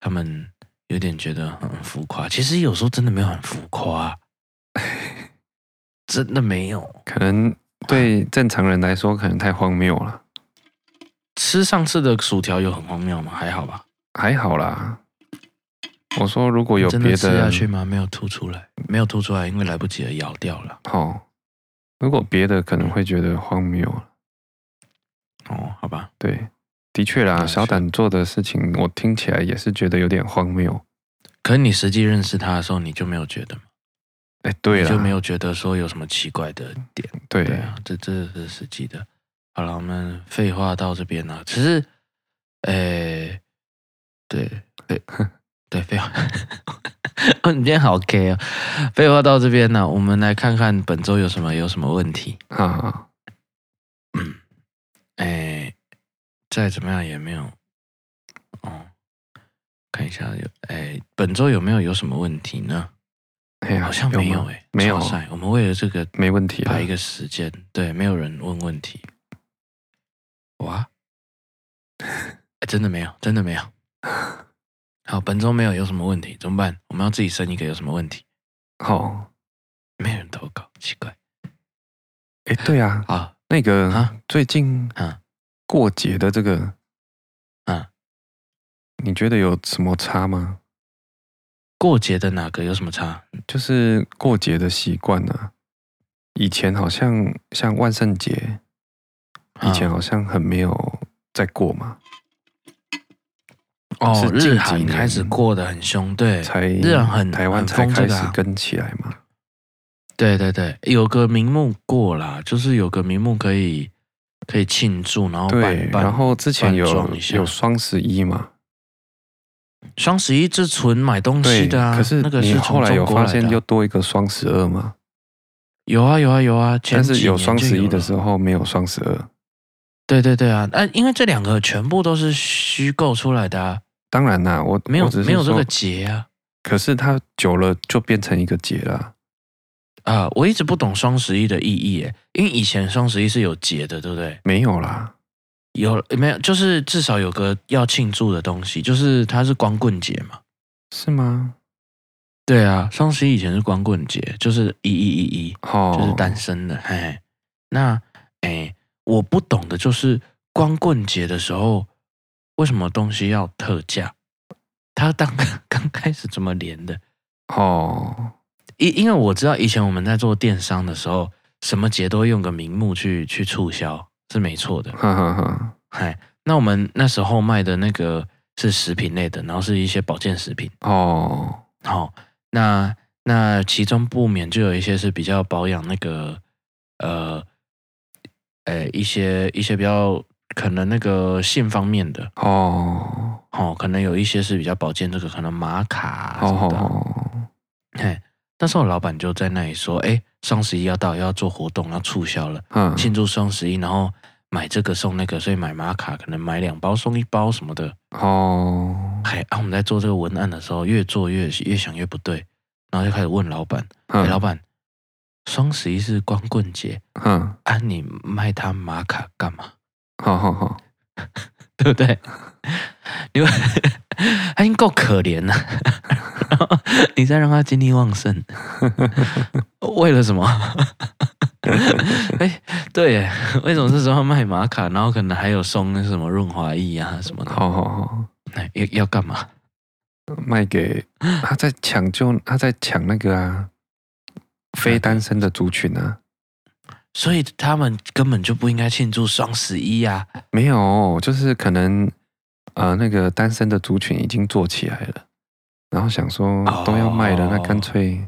他们有点觉得很浮夸。其实有时候真的没有很浮夸，(laughs) 真的没有。可能对正常人来说，可能太荒谬了。吃上次的薯条有很荒谬吗？还好吧，还好啦。我说如果有别的，的吃下去吗？没有吐出来，没有吐出来，因为来不及了，咬掉了。哦，如果别的可能会觉得荒谬。哦，好吧。对，的确啦，小胆做的事情，我听起来也是觉得有点荒谬。可是你实际认识他的时候，你就没有觉得吗？哎，对了，就没有觉得说有什么奇怪的点。对，对啊，这这是实际的。好了，我们废话到这边了。其实，哎，对对 (laughs) 对，废话。(laughs) 你今天好 K 啊！废话到这边呢，我们来看看本周有什么有什么问题。好好，嗯，哎，再怎么样也没有。哦，看一下有哎，本周有没有有什么问题呢？哎呀，好像没有哎，没有。我们为了这个没问题，排一个时间，对，没有人问问题。哇，真的没有，真的没有。好，本周没有有什么问题，怎么办？我们要自己生一个有什么问题？好，没人投稿，奇怪。哎，对啊，啊，那个啊，最近啊，过节的这个，啊，你觉得有什么差吗？过节的哪个有什么差？就是过节的习惯呢。以前好像像万圣节，以前好像很没有在过嘛。哦，日韩开始过得很凶，对，才日韩很台湾才开始跟起来嘛。对对对，有个名目过啦，就是有个名目可以可以庆祝，然后对，然后之前有有双十一嘛。双十一是纯买东西的啊，可是那个是后来有发现又多一个双十二吗？有啊有啊有啊，但是有双十一的时候没有双十二。对对对啊，呃，因为这两个全部都是虚构出来的啊。当然啦，我没有没有这个节啊。可是它久了就变成一个节了。啊，我一直不懂双十一的意义诶，因为以前双十一是有节的，对不对？没有啦。有没有？就是至少有个要庆祝的东西，就是它是光棍节嘛？是吗？对啊，双十一以前是光棍节，就是一一一一，哦，就是单身的。嘿，嘿，那哎，我不懂的就是光棍节的时候，为什么东西要特价？它当刚开始怎么连的？哦，因因为我知道以前我们在做电商的时候，什么节都用个名目去去促销。是没错的，哈哈哈。嗨，那我们那时候卖的那个是食品类的，然后是一些保健食品哦。好，那那其中不免就有一些是比较保养那个呃，呃一些一些比较可能那个性方面的哦。哦，可能有一些是比较保健，这个可能玛卡什么的。哦。嘿，那时候老板就在那里说，哎，双十一要到，要做活动，要促销了，嗯，庆祝双十一，然后。买这个送那个，所以买玛卡可能买两包送一包什么的哦。还啊，我们在做这个文案的时候，越做越越想越不对，然后就开始问老板：“哎、嗯，老板，双十一是光棍节，嗯，啊，你卖他玛卡干嘛？好好好，(laughs) 对不对？因为他已经够可怜了，然 (laughs) 后你再让他精力旺盛，为了什么？” (laughs) 哎，对耶，为什么这时候卖玛卡，然后可能还有送那什么润滑液啊什么的？好好好，哎，要要干嘛？卖给他在抢救，他在抢那个啊，非单身的族群啊。所以他们根本就不应该庆祝双十一呀。没有，就是可能呃，那个单身的族群已经做起来了，然后想说都要卖了，那干脆。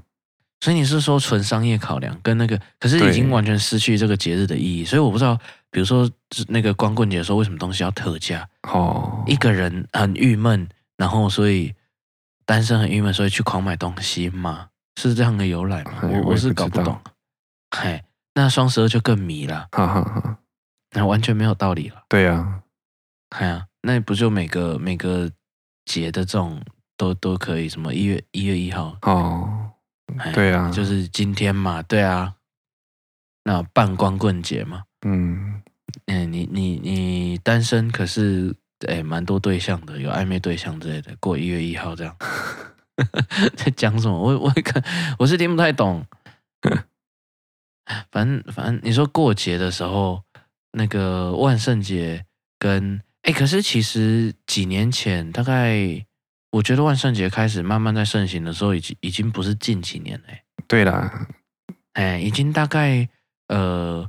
所以你是说纯商业考量，跟那个，可是已经完全失去这个节日的意义。所以我不知道，比如说那个光棍节的时候，为什么东西要特价？哦，一个人很郁闷，然后所以单身很郁闷，所以去狂买东西吗？是这样的由来吗？我我是搞不懂。嗨，(laughs) 那双十二就更迷了。哈哈哈，那完全没有道理了。对呀，嗨呀，那不就每个每个节的这种都都可以？什么一月一月一号哦。对啊，就是今天嘛，对啊，那半光棍节嘛，嗯，嗯，你你你单身可是诶蛮多对象的，有暧昧对象之类的，过一月一号这样，(laughs) (laughs) 在讲什么？我我看我是听不太懂，(laughs) 反正反正你说过节的时候，那个万圣节跟哎，可是其实几年前大概。我觉得万圣节开始慢慢在盛行的时候，已经已经不是近几年了。对啦，哎，已经大概呃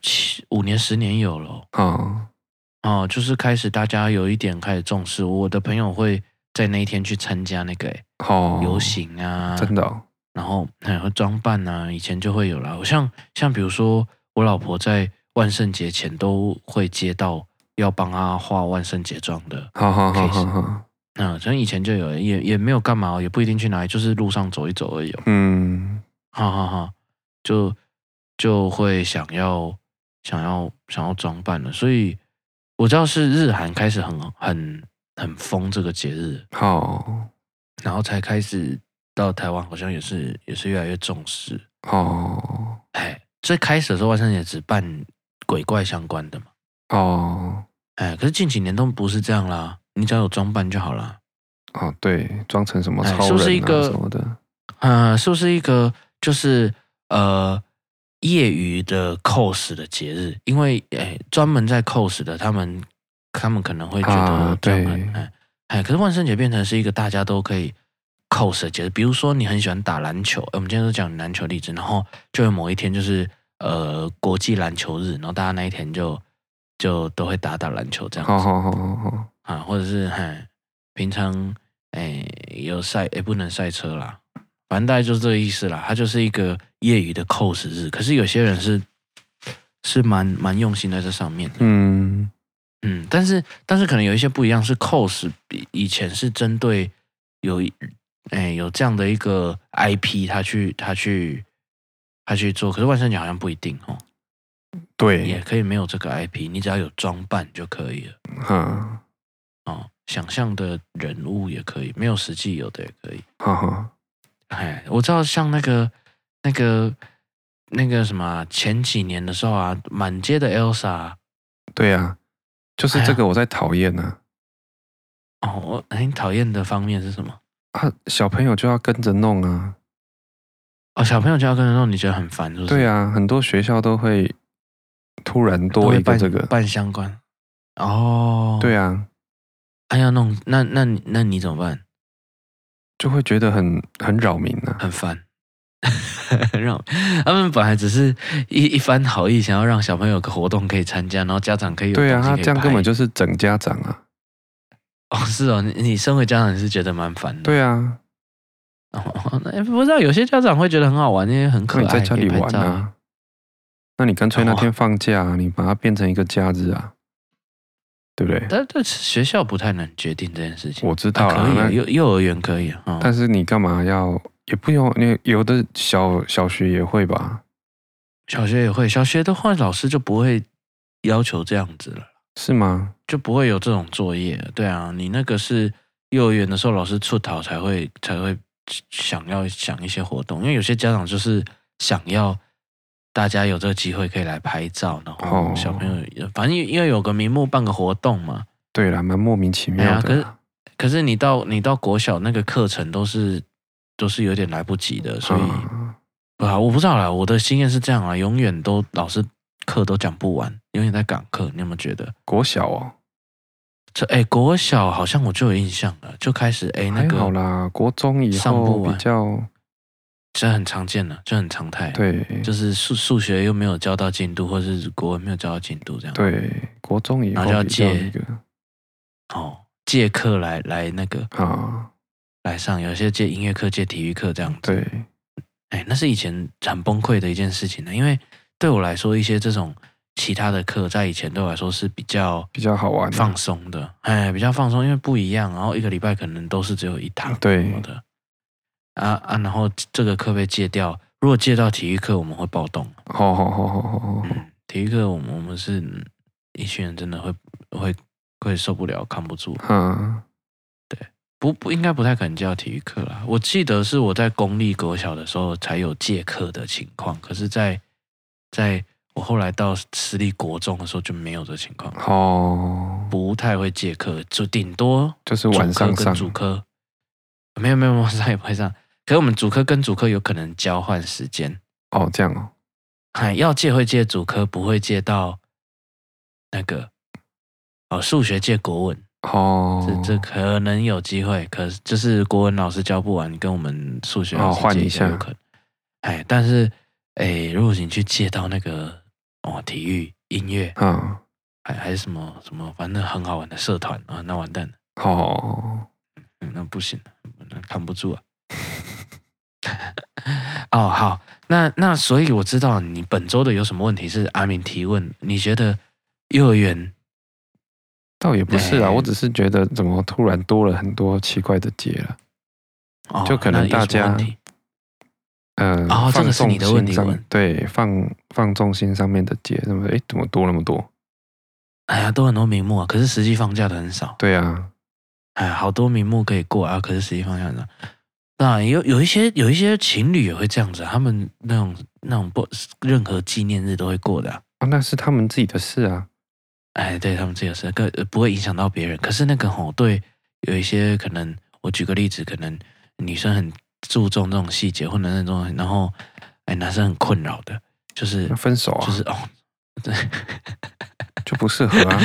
七五年十年有了哦哦，就是开始大家有一点开始重视，我的朋友会在那一天去参加那个哦游行啊，真的、哦，然后还会装扮啊，以前就会有了，像像比如说我老婆在万圣节前都会接到要帮她画万圣节妆的，好好好好好。嗯，从以前就有，也也没有干嘛，也不一定去哪里，就是路上走一走而已。嗯，哈哈哈，就就会想要想要想要装扮了，所以我知道是日韩开始很很很疯这个节日，好，然后才开始到台湾，好像也是也是越来越重视。哦，哎，最开始的时候万圣节只办鬼怪相关的嘛。哦，哎，可是近几年都不是这样啦。你只要有装扮就好了。哦，对，装成什么超人啊，是不是一个什么的？嗯，是不是一个就是呃业余的 cos 的节日？因为哎，专门在 cos 的，他们他们可能会觉得、啊、对，哎哎，可是万圣节变成是一个大家都可以 cos 的节日。比如说你很喜欢打篮球，我们今天都讲篮球例子，然后就有某一天就是呃国际篮球日，然后大家那一天就就都会打打篮球这样子。好好好好好。啊，或者是嘿，平常哎有赛也不能赛车啦，反正大概就是这个意思啦。它就是一个业余的 cos 日，可是有些人是是蛮蛮用心在这上面的。嗯嗯，但是但是可能有一些不一样，是 cos 比以前是针对有哎有这样的一个 IP，他去他去他去做，可是万圣节好像不一定哦。对，也可以没有这个 IP，你只要有装扮就可以了。嗯。哦，想象的人物也可以，没有实际有的也可以。哈哈，哎，我知道像那个、那个、那个什么，前几年的时候啊，满街的 Elsa。对呀、啊，就是这个我在讨厌呢、啊。哦，我很讨厌的方面是什么？啊，小朋友就要跟着弄啊。哦，小朋友就要跟着弄，你觉得很烦是不是？对啊，很多学校都会突然多一个这个办，办相关。哦，对啊。他要弄，那那那你怎么办？就会觉得很很扰民啊，很烦。(laughs) 让他们本来只是一一番好意，想要让小朋友有个活动可以参加，然后家长可以有。对啊，他这样根本就是整家长啊。哦，是哦，你你身为家长你是觉得蛮烦的。对啊。哦，那不知道有些家长会觉得很好玩，因为很可爱，在家里玩啊。那你干脆那天放假，哦，你把它变成一个假日啊。对不对？但但学校不太能决定这件事情。我知道了，可以幼幼儿园可以啊。但是你干嘛要？也不用，你有的小小学也会吧？小学也会，小学的话老师就不会要求这样子了，是吗？就不会有这种作业。对啊，你那个是幼儿园的时候，老师出逃才会才会想要想一些活动，因为有些家长就是想要。大家有这个机会可以来拍照，然后小朋友，反正因为有个名目办个活动嘛。对啦，蛮莫名其妙的。啊、可是可是你到你到国小那个课程都是都是有点来不及的，所以啊，我不知道啦。我的经验是这样啊，永远都老师课都讲不完，永远在赶课。你有没有觉得？国小哦，这哎，国小好像我就有印象了，就开始哎那个好啦，国中以后比较。这很常见的，就很常态。对，就是数数学又没有教到进度，或者是国文没有教到进度，这样。对，国中以后就要借一个哦，借课来来那个啊，来上，有些借音乐课、借体育课这样子。对，哎，那是以前很崩溃的一件事情呢，因为对我来说，一些这种其他的课，在以前对我来说是比较比较好玩、放松的，哎，比较放松，因为不一样，然后一个礼拜可能都是只有一堂，对的。啊啊！然后这个课被戒掉，如果戒到体育课，我们会暴动。好好好好好好。体育课，我们我们是一群人，真的会会会受不了，扛不住。嗯，对，不不应该不太可能叫体育课啦。我记得是我在公立国小的时候才有借课的情况，可是在，在在我后来到私立国中的时候就没有这情况。哦，不太会借课，就顶多就是晚上跟主科。没有没有，晚上也不会上。可是我们主科跟主科有可能交换时间哦，这样哦，还要借会借主科，不会借到那个哦，数学借国文哦，这这可能有机会，可是就是国文老师教不完，跟我们数学老师借一下有可能，哎，但是哎，如果你去借到那个哦，体育、音乐，嗯，还还是什么什么，反正很好玩的社团啊，那完蛋了。哦，那不行，那扛不住啊。(laughs) 哦，好，那那所以我知道你本周的有什么问题是阿明提问，你觉得幼儿园倒也不是啊，我只是觉得怎么突然多了很多奇怪的节了，哦，就可能大家，嗯，哦，这个是你的问题，对，放放重心上面的节，那么哎怎么多那么多？哎呀，都很多名目啊，可是实际放假的很少。对啊，哎，好多名目可以过啊，可是实际放假的。那，有有一些有一些情侣也会这样子，他们那种那种不任何纪念日都会过的啊，啊那是他们自己的事啊，哎，对他们自己的事，个不会影响到别人。可是那个吼，对，有一些可能，我举个例子，可能女生很注重这种细节，或者那种，然后哎，男生很困扰的，就是分手啊，就是哦，对，(laughs) 就不适合啊。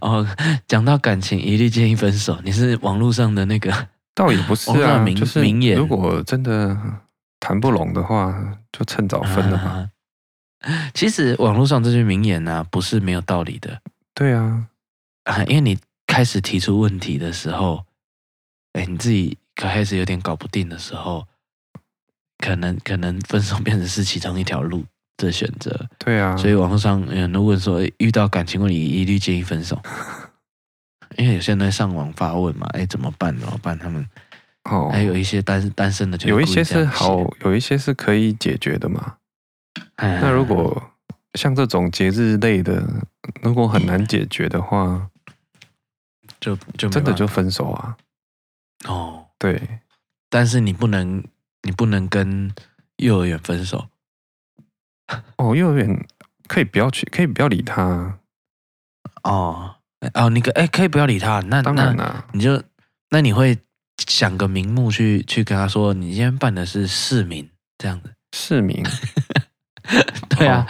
哦，讲到感情，一律建议分手。你是网络上的那个？(laughs) 倒也不是啊，就是如果真的谈不拢的话，就趁早分了嘛。(laughs) 其实网络上这句名言呢、啊，不是没有道理的。对啊，因为你开始提出问题的时候，哎，你自己开始有点搞不定的时候，可能可能分手变成是其中一条路的选择。对啊，所以网络上有人问说，遇到感情问题一律建议分手。(laughs) 因为有些人在上网发问嘛，哎，怎么办？怎么办？他们哦，还有一些单单身的，有一些是好，有一些是可以解决的嘛。哎，那如果像这种节日类的，如果很难解决的话，就就真的就分手啊。哦，对，但是你不能，你不能跟幼儿园分手。哦，幼儿园可以不要去，可以不要理他。哦。哦，你可哎，可以不要理他。那当然了，你就那你会想个名目去去跟他说，你今天办的是市民这样子。市民，(laughs) (laughs) 对啊，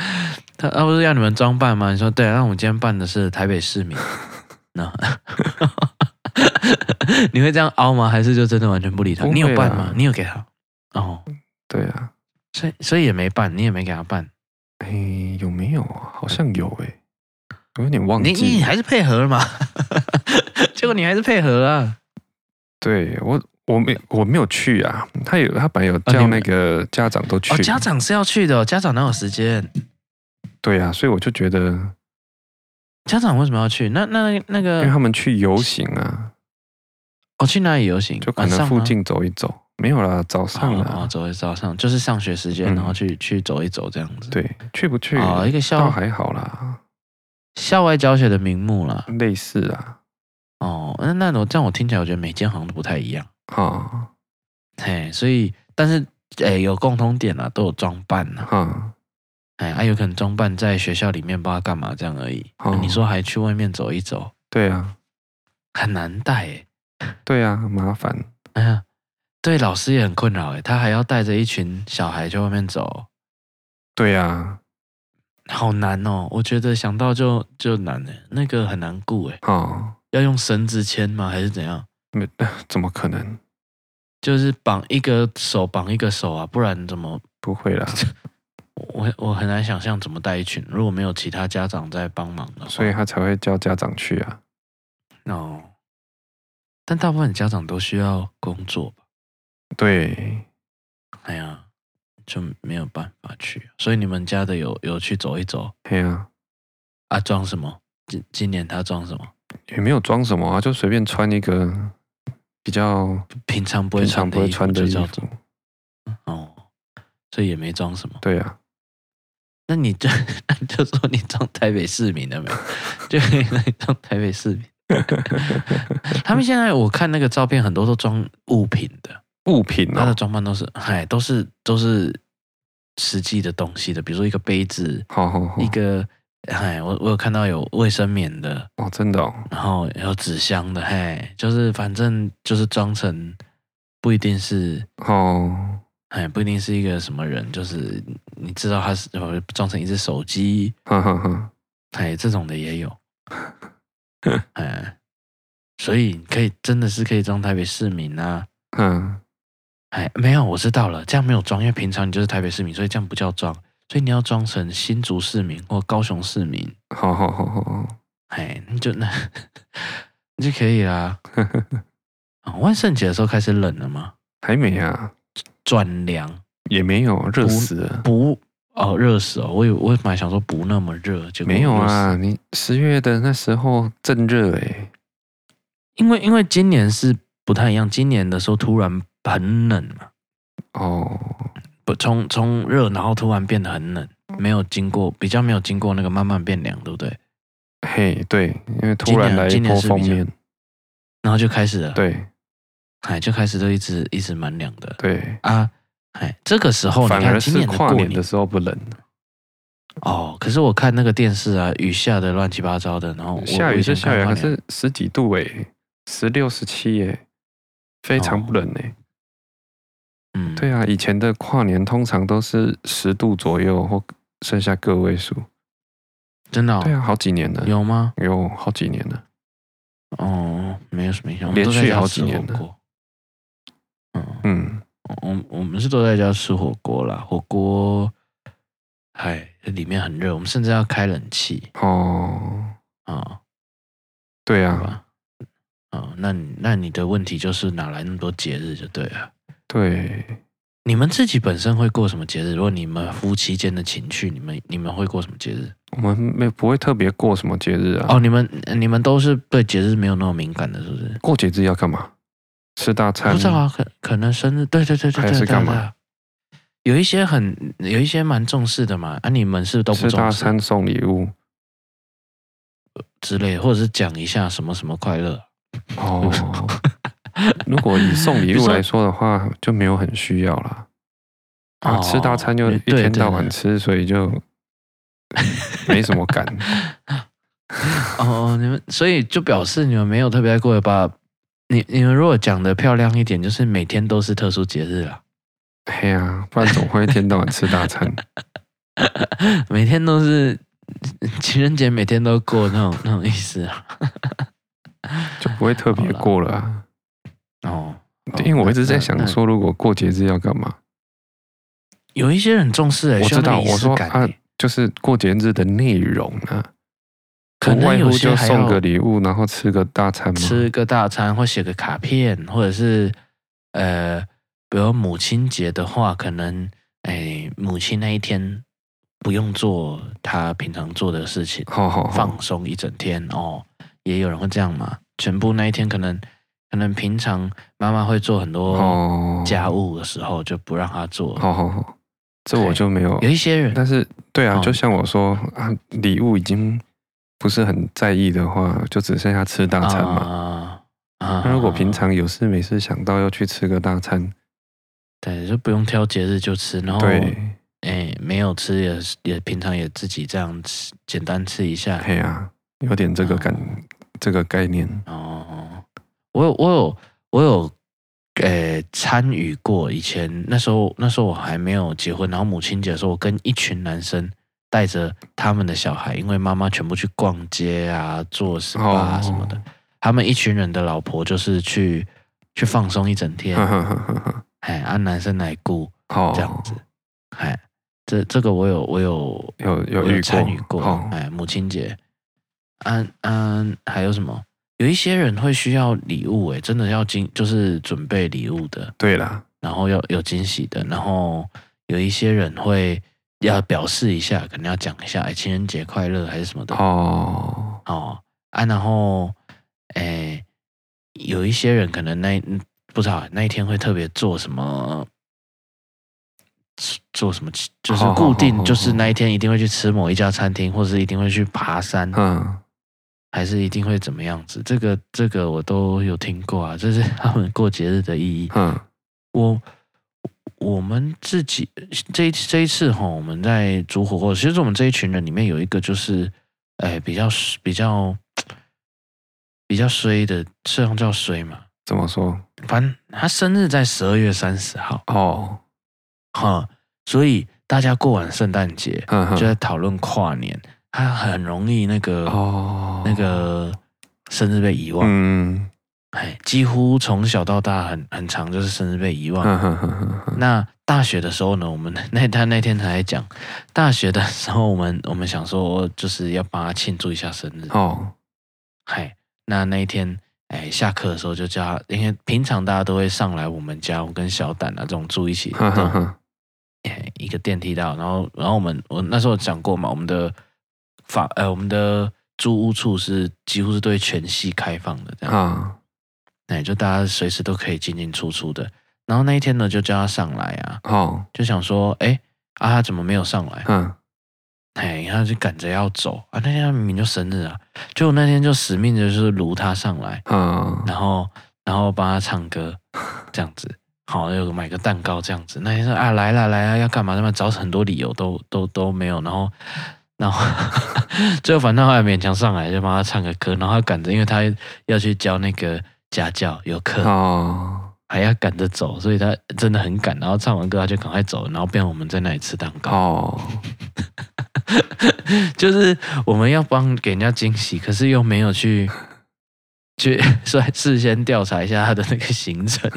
他他不是要你们装扮吗？你说对啊，那我们今天扮的是台北市民。(laughs) 那 (laughs) 你会这样凹吗？还是就真的完全不理他？你有办吗？你有给他？哦，对啊，所以所以也没办，你也没给他办。哎，有没有啊？好像有哎。我有点忘记，你你还是配合了嘛？结果你还是配合啊？对我我没我没有去啊。他有他本来有叫那个家长都去，哦，家长是要去的，家长哪有时间？对啊，所以我就觉得家长为什么要去？那那那个，因为他们去游行啊。哦，去哪里游行？就可能附近走一走。没有啦，早上啊，哦，走一早上就是上学时间，然后去去走一走这样子。对，去不去？哦，一个校还好啦。校外教学的名目啦，类似啊。哦，那那我这样我听起来，我觉得每间好像都不太一样。哦，嘿，所以但是诶，有共同点啊，都有装扮呐。嗯，哎，还有可能装扮在学校里面不知道干嘛这样而已。哦，你说还去外面走一走？对啊，很难带诶。(laughs) 对啊，很麻烦。哎呀，对老师也很困扰诶，他还要带着一群小孩去外面走。对啊。好难哦，我觉得想到就就难哎，那个很难顾哎。哦，要用绳子牵吗？还是怎样？没，(laughs) 怎么可能？就是绑一个手绑一个手啊，不然怎么？不会啦。(laughs) 我我很难想象怎么带一群，如果没有其他家长在帮忙的话。所以他才会叫家长去啊。哦，但大部分家长都需要工作吧？对。哎呀。就没有办法去，所以你们家的有有去走一走？对啊，啊装什么？今今年他装什么？也没有装什么啊，就随便穿一个比较平常不会穿的衣服就叫做哦，所以也没装什么。对啊，那你就 (laughs) 就说你装台北市民了没有？(laughs) 就可以装台北市民。(laughs) 他们现在我看那个照片，很多都装物品的。物品、哦，他的装扮都是，哎，都是都是实际的东西的，比如说一个杯子，好好好，一个，嗨，我我有看到有卫生棉的，哦，真的、哦，然后有纸箱的，嘿，就是反正就是装成，不一定是，哦，哎，不一定是一个什么人，就是你知道他是装成一只手机，哈哈哈，哎，这种的也有，(laughs) 哎，所以可以真的是可以装台北市民啊，嗯。哎，没有，我知道了，这样没有装，因为平常你就是台北市民，所以这样不叫装，所以你要装成新竹市民或高雄市民。好好好好好，哎，你就那，(laughs) 你就可以啦。万圣节的时候开始冷了吗？还没啊，转凉也没有，热死了。不哦，热死哦！我我本来想说不那么热，就没有啊。你十月的那时候正热哎，因为因为今年是不太一样，今年的时候突然很冷嘛。哦，不，从从热然后突然变得很冷，没有经过比较没有经过那个慢慢变凉，对不对？嘿，对，因为突然来一波封面，然后就开始了。对。哎，就开始都一直一直蛮凉的。对啊，哎，这个时候反而是跨年的时候不冷。哦，可是我看那个电视啊，雨下的乱七八糟的，然后下雨是下雨，可是十几度哎，十六十七哎，非常不冷哎。嗯，对啊，以前的跨年通常都是十度左右或剩下个位数。真的？对啊，好几年了。有吗？有好几年了。哦，没有什么印象，连续好几年了。嗯，我我们是都在家吃火锅啦，火锅，嗨，里面很热，我们甚至要开冷气哦啊，对啊，啊，那那你的问题就是哪来那么多节日就对了，对，你们自己本身会过什么节日？如果你们夫妻间的情趣，你们你们会过什么节日？我们没不会特别过什么节日啊。哦，你们你们都是对节日没有那么敏感的，是不是？过节日要干嘛？吃大餐？不知道啊，可可能生日，对对对对对，还是干嘛？有一些很有一些蛮重视的嘛，啊，你们是不是都不重视？吃大餐送礼物之类，或者是讲一下什么什么快乐。哦，(laughs) (laughs) 如果以送礼物来说的话，就没有很需要啦。啊，吃大餐就一天到晚吃，所以就。没什么感 (laughs) 哦，你们所以就表示你们没有特别爱过吧？你你们如果讲的漂亮一点，就是每天都是特殊节日啊。嘿呀，不然总会一天到晚吃大餐。(laughs) 每天都是情人节，每天都过那种那种意思啊，就不会特别过了啊。哦，因为我一直在想说，如果过节日要干嘛？有一些人重视哎，我知道，我说啊。就是过节日的内容啊，可能有些送个礼物，然后吃个大餐吗？吃个大餐，或写个卡片，或者是呃，比如母亲节的话，可能哎，母亲那一天不用做她平常做的事情，好好好，放松一整天哦。也有人会这样嘛？全部那一天可能可能平常妈妈会做很多家务的时候，就不让她做。好好好。这我就没有，有一些人，但是对啊，就像我说啊，礼物已经不是很在意的话，就只剩下吃大餐嘛。啊，那如果平常有事没事想到要去吃个大餐，对，就不用挑节日就吃，然后对，哎，没有吃也也平常也自己这样吃，简单吃一下。对啊，有点这个感，这个概念。哦，我有，我有，我有。呃，参与过。以前那时候，那时候我还没有结婚，然后母亲节的时候，我跟一群男生带着他们的小孩，因为妈妈全部去逛街啊、做 SPA 啊什么的，他们一群人的老婆就是去去放松一整天，哎，按男生来顾，这样子，哎，这这个我有我有有有参与过，哎，母亲节，嗯嗯，还有什么？有一些人会需要礼物，哎，真的要惊，就是准备礼物的。对啦，然后要有惊喜的，然后有一些人会要表示一下，可能要讲一下，哎，情人节快乐还是什么的。哦哦啊，然后，哎，有一些人可能那不知道那一天会特别做什么，做什么，就是固定，就是那一天一定会去吃某一家餐厅，或者是一定会去爬山。嗯。还是一定会怎么样子？这个这个我都有听过啊，这是 (laughs) 他们过节日的意义。嗯，我我们自己这一这一次哈，我们在煮火锅，其实我们这一群人里面有一个就是，哎，比较比较比较衰的，这样叫衰嘛？怎么说？反正他生日在十二月三十号哦，哈，所以大家过完圣诞节就在讨论跨年。他很容易那个哦，那个生日被遗忘，嗯，哎，几乎从小到大很很长，就是生日被遗忘。那大学的时候呢，我们 (laughs) 那他那天才讲，大学的时候我们我们想说就是要帮他庆祝一下生日。哦。嗨，那那一天哎下课的时候就叫他，因为平常大家都会上来我们家，我跟小胆啊这种住一起，哎一个电梯道，然后然后我们我那时候讲过嘛，我们的法呃我们的租屋处是几乎是对全系开放的这样。哎，就大家随时都可以进进出出的。然后那一天呢，就叫他上来啊，哦，就想说，哎，啊，他怎么没有上来？嗯，哎，他就赶着要走啊。那天他明明就生日啊，就那天就使命的就是撸他上来，嗯，然后然后帮他唱歌，这样子，好，又买个蛋糕这样子。那天说啊，来了来了，要干嘛？他们找很多理由都都都没有，然后然后 (laughs) 最后反正后来勉强上来，就帮他唱个歌，然后他赶着，因为他要去教那个。家教有课哦，还要赶着走，所以他真的很赶。然后唱完歌他就赶快走，然后变我们在那里吃蛋糕哦。(laughs) 就是我们要帮给人家惊喜，可是又没有去去 (laughs) 说事先调查一下他的那个行程，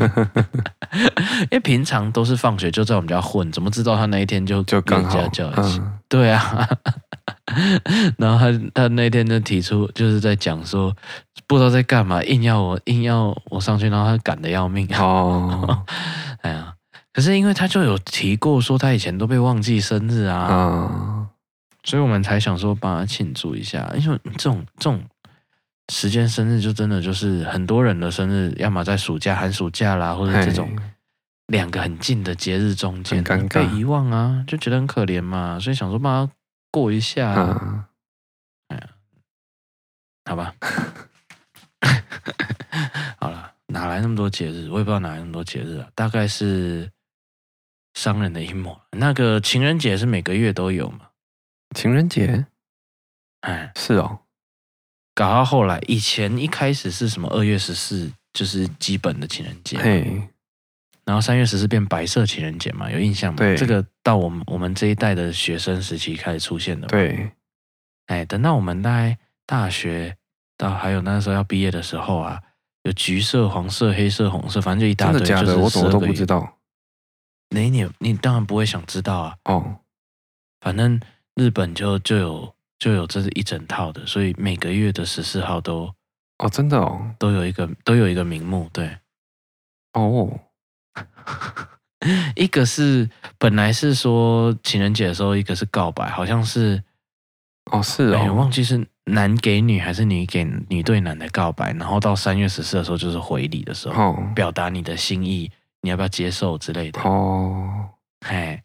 (laughs) 因为平常都是放学就在我们家混，怎么知道他那一天就就跟家叫一起？嗯、对啊。(laughs) 然后他他那天就提出，就是在讲说，不知道在干嘛，硬要我硬要我上去，然后他赶得要命哦。哎呀，可是因为他就有提过说他以前都被忘记生日啊，哦、所以我们才想说帮他庆祝一下。因为这种这种时间生日就真的就是很多人的生日，要么在暑假、寒暑假啦，或者这种两个很近的节日中间被遗忘啊，就觉得很可怜嘛，所以想说帮他。过一下，嗯、哎呀，好吧，(laughs) 好了，哪来那么多节日？我也不知道哪来那么多节日啊，大概是商人的阴谋。那个情人节是每个月都有嘛？情人节，哎，是哦。搞到后来，以前一开始是什么二月十四，就是基本的情人节。嘿。然后三月十四变白色情人节嘛，有印象吗？对，这个到我们我们这一代的学生时期开始出现的。对，哎，等到我们大概大学到还有那时候要毕业的时候啊，有橘色、黄色、黑色、红色，反正就一大堆。真的假的？我怎么都不知道。哪一年？你当然不会想知道啊。哦，反正日本就就有就有这是一整套的，所以每个月的十四号都哦，真的哦，都有一个都有一个名目，对，哦。(laughs) 一个是本来是说情人节的时候，一个是告白，好像是哦是哦，我忘记是男给女还是女给女对男的告白，然后到三月十四的时候就是回礼的时候，哦、表达你的心意，你要不要接受之类的。哦，嘿，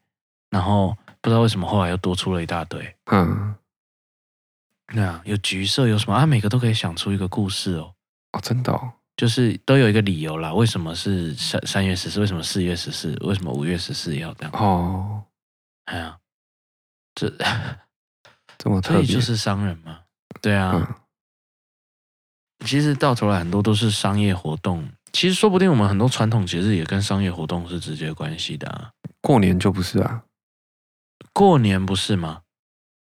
然后不知道为什么后来又多出了一大堆，嗯，那、啊、有橘色有什么啊？每个都可以想出一个故事哦，哦真的哦。就是都有一个理由啦，为什么是三三月十四？为什么四月十四？为什么五月十四要这样？哦，哎呀，这 (laughs) 这么特别，就是商人嘛。对啊，嗯、其实到头来很多都是商业活动。其实说不定我们很多传统节日也跟商业活动是直接关系的啊。过年就不是啊？过年不是吗？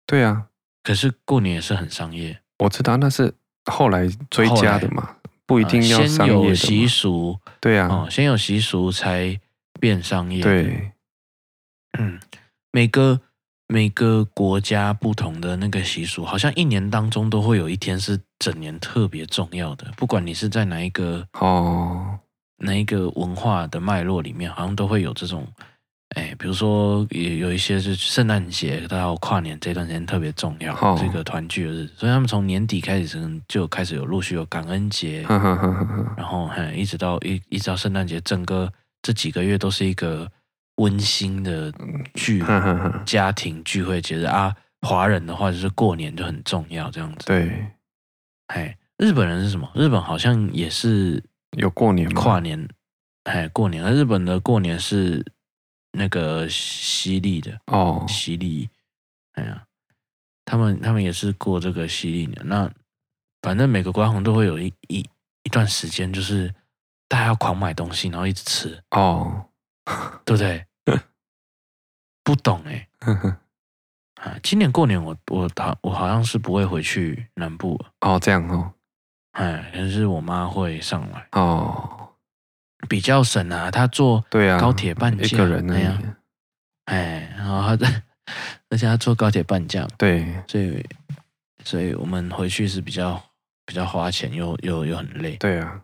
对啊，可是过年也是很商业。我知道那是后来追加的嘛。不一定要先有习俗，对啊，先有习俗才变商业。对，嗯，每个每个国家不同的那个习俗，好像一年当中都会有一天是整年特别重要的。不管你是在哪一个哦，哪一个文化的脉络里面，好像都会有这种。哎，比如说有有一些是圣诞节到跨年这段时间特别重要，哦、这个团聚的日子，所以他们从年底开始就开始有陆续有感恩节，呵呵呵呵然后一直到一一直到圣诞节，整个这几个月都是一个温馨的聚家庭聚会节日啊。华人的话就是过年就很重要，这样子。对，哎，日本人是什么？日本好像也是有过年跨年，哎，过年。日本的过年是。那个犀利的哦，犀利，哎呀，他们他们也是过这个犀利的。那反正每个国家都会有一一一段时间，就是大家要狂买东西，然后一直吃哦，(laughs) 对不对？不懂哎，(laughs) 啊，今年过年我我好我好像是不会回去南部哦，这样哦，哎，可是我妈会上来。哦，比较省啊。他坐对啊高铁半价一个人那样，哎，然后她 (laughs) 而且他坐高铁半价，对，所以所以我们回去是比较比较花钱又又又很累，对啊，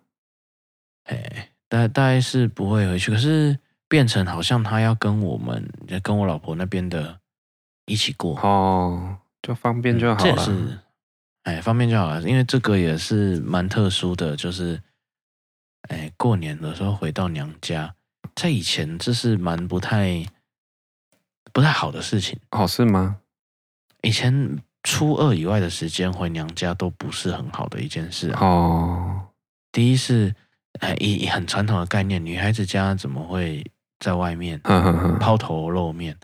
哎，大大概是不会回去，可是变成好像他要跟我们跟我老婆那边的一起过。哦。就方便就好了，是，哎，方便就好了，因为这个也是蛮特殊的，就是，哎，过年的时候回到娘家，在以前这是蛮不太不太好的事情，哦，是吗？以前初二以外的时间回娘家都不是很好的一件事啊。哦，第一是，哎，以很传统的概念，女孩子家怎么会在外面抛头露面？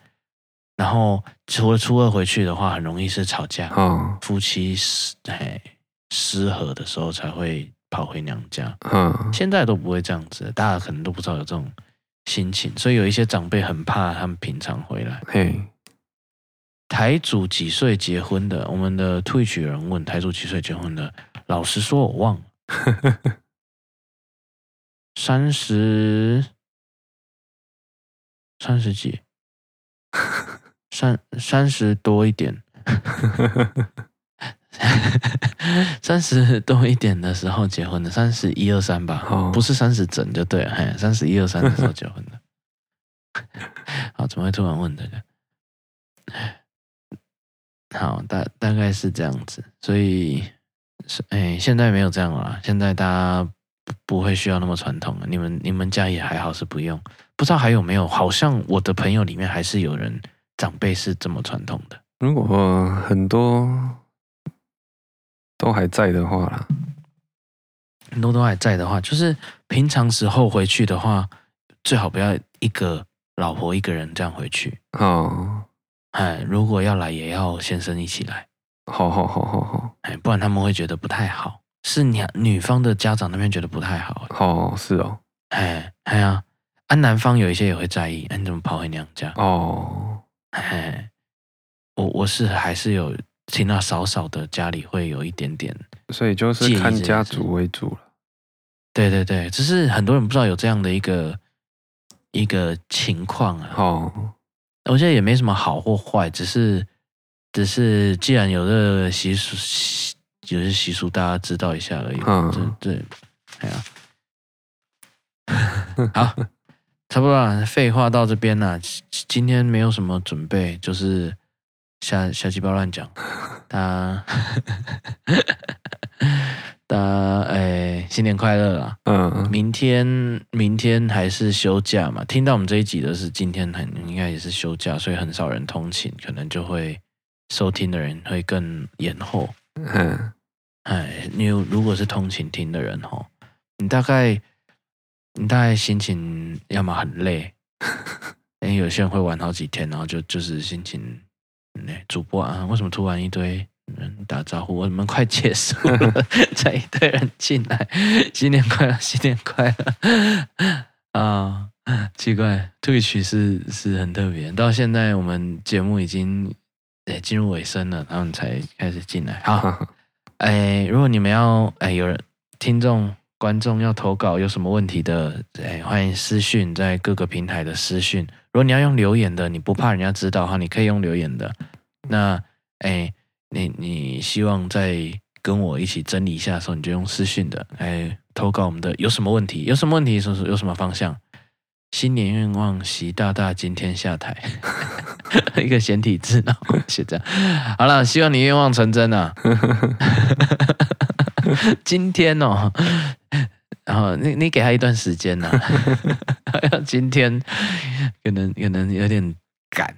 然后除了初二回去的话，很容易是吵架，哦、夫妻失哎失和的时候才会跑回娘家。嗯，现在都不会这样子，大家可能都不知道有这种心情，所以有一些长辈很怕他们平常回来。嘿，台主几岁结婚的？我们的 Twitch 有人问台主几岁结婚的？老实说，我忘了，(laughs) 三十，三十几。(laughs) 三三十多一点，(laughs) (laughs) 三十多一点的时候结婚的，三十一二三吧，哦、不是三十整就对了，嘿，三十一二三的时候结婚的。(laughs) 好，怎么会突然问这个？好，大大概是这样子，所以是哎，现在没有这样了，现在大家不不会需要那么传统了。你们你们家也还好是不用，不知道还有没有？好像我的朋友里面还是有人。长辈是这么传统的。如果很多都还在的话啦，很多都还在的话，就是平常时候回去的话，最好不要一个老婆一个人这样回去哦。哎，如果要来，也要先生一起来。好好好好好，哎，不然他们会觉得不太好。是娘女方的家长那边觉得不太好。哦，是哦。哎，哎呀，啊，男方有一些也会在意，哎，你怎么跑回娘家？哦。哎，我我是还是有听到少少的家里会有一点点，所以就是看家族为主了。对对对，只是很多人不知道有这样的一个一个情况啊。哦，我觉得也没什么好或坏，只是只是既然有这个习俗，有些习俗大家知道一下而已。嗯，对对，哎呀，(laughs) 好。差不多了，废话到这边了。今天没有什么准备，就是瞎瞎鸡巴乱讲。大家，(laughs) 大家，哎，新年快乐啦！嗯，明天明天还是休假嘛？听到我们这一集的是今天很应该也是休假，所以很少人通勤，可能就会收听的人会更延后。嗯，哎，你如果是通勤听的人吼，你大概。你大概心情要么很累，(laughs) 因为有些人会玩好几天，然后就就是心情累。主播啊，为什么突然一堆人打招呼？我们快结束了，(laughs) 才一堆人进来。新年快乐，新年快乐 (laughs) 啊！奇怪，Twitch 是是很特别。到现在我们节目已经诶进入尾声了，他们才开始进来。好，(laughs) 哎，如果你们要哎有人听众。观众要投稿有什么问题的，哎，欢迎私讯在各个平台的私讯。如果你要用留言的，你不怕人家知道哈，你可以用留言的。那，哎，你你希望在跟我一起整理一下的时候，你就用私讯的，哎，投稿我们的有什么问题？有什么问题？说说有什么方向？新年愿望，习大大今天下台，(laughs) 一个简体字，然后写这样。好了，希望你愿望成真啊！(laughs) 今天哦。(laughs) 然后你你给他一段时间呐、啊，(laughs) 今天可能可能有点赶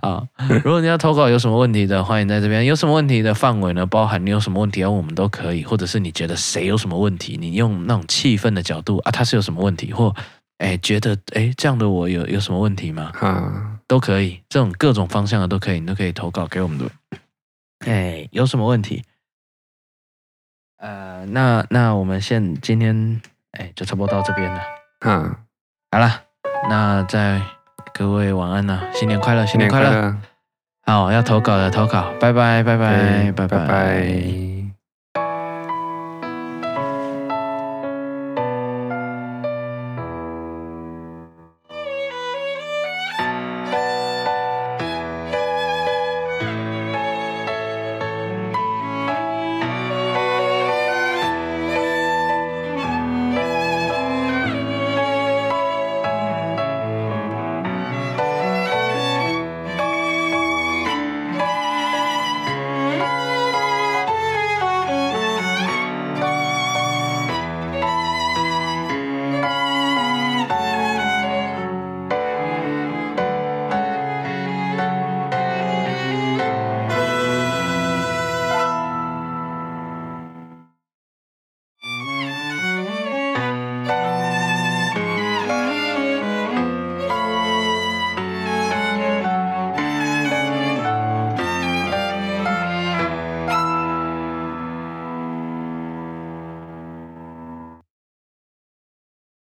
啊。如果你要投稿有什么问题的，欢迎在这边。有什么问题的范围呢？包含你有什么问题要问我们都可以，或者是你觉得谁有什么问题，你用那种气氛的角度啊，他是有什么问题，或哎觉得哎这样的我有有什么问题吗？啊，都可以，这种各种方向的都可以，你都可以投稿给我们的。哎，有什么问题？呃，那那我们现今天哎，就差不多到这边了。嗯，好了，那在各位晚安了，新年快乐，新年快乐。好，要投稿的投稿，拜拜拜拜拜拜。拜拜拜拜。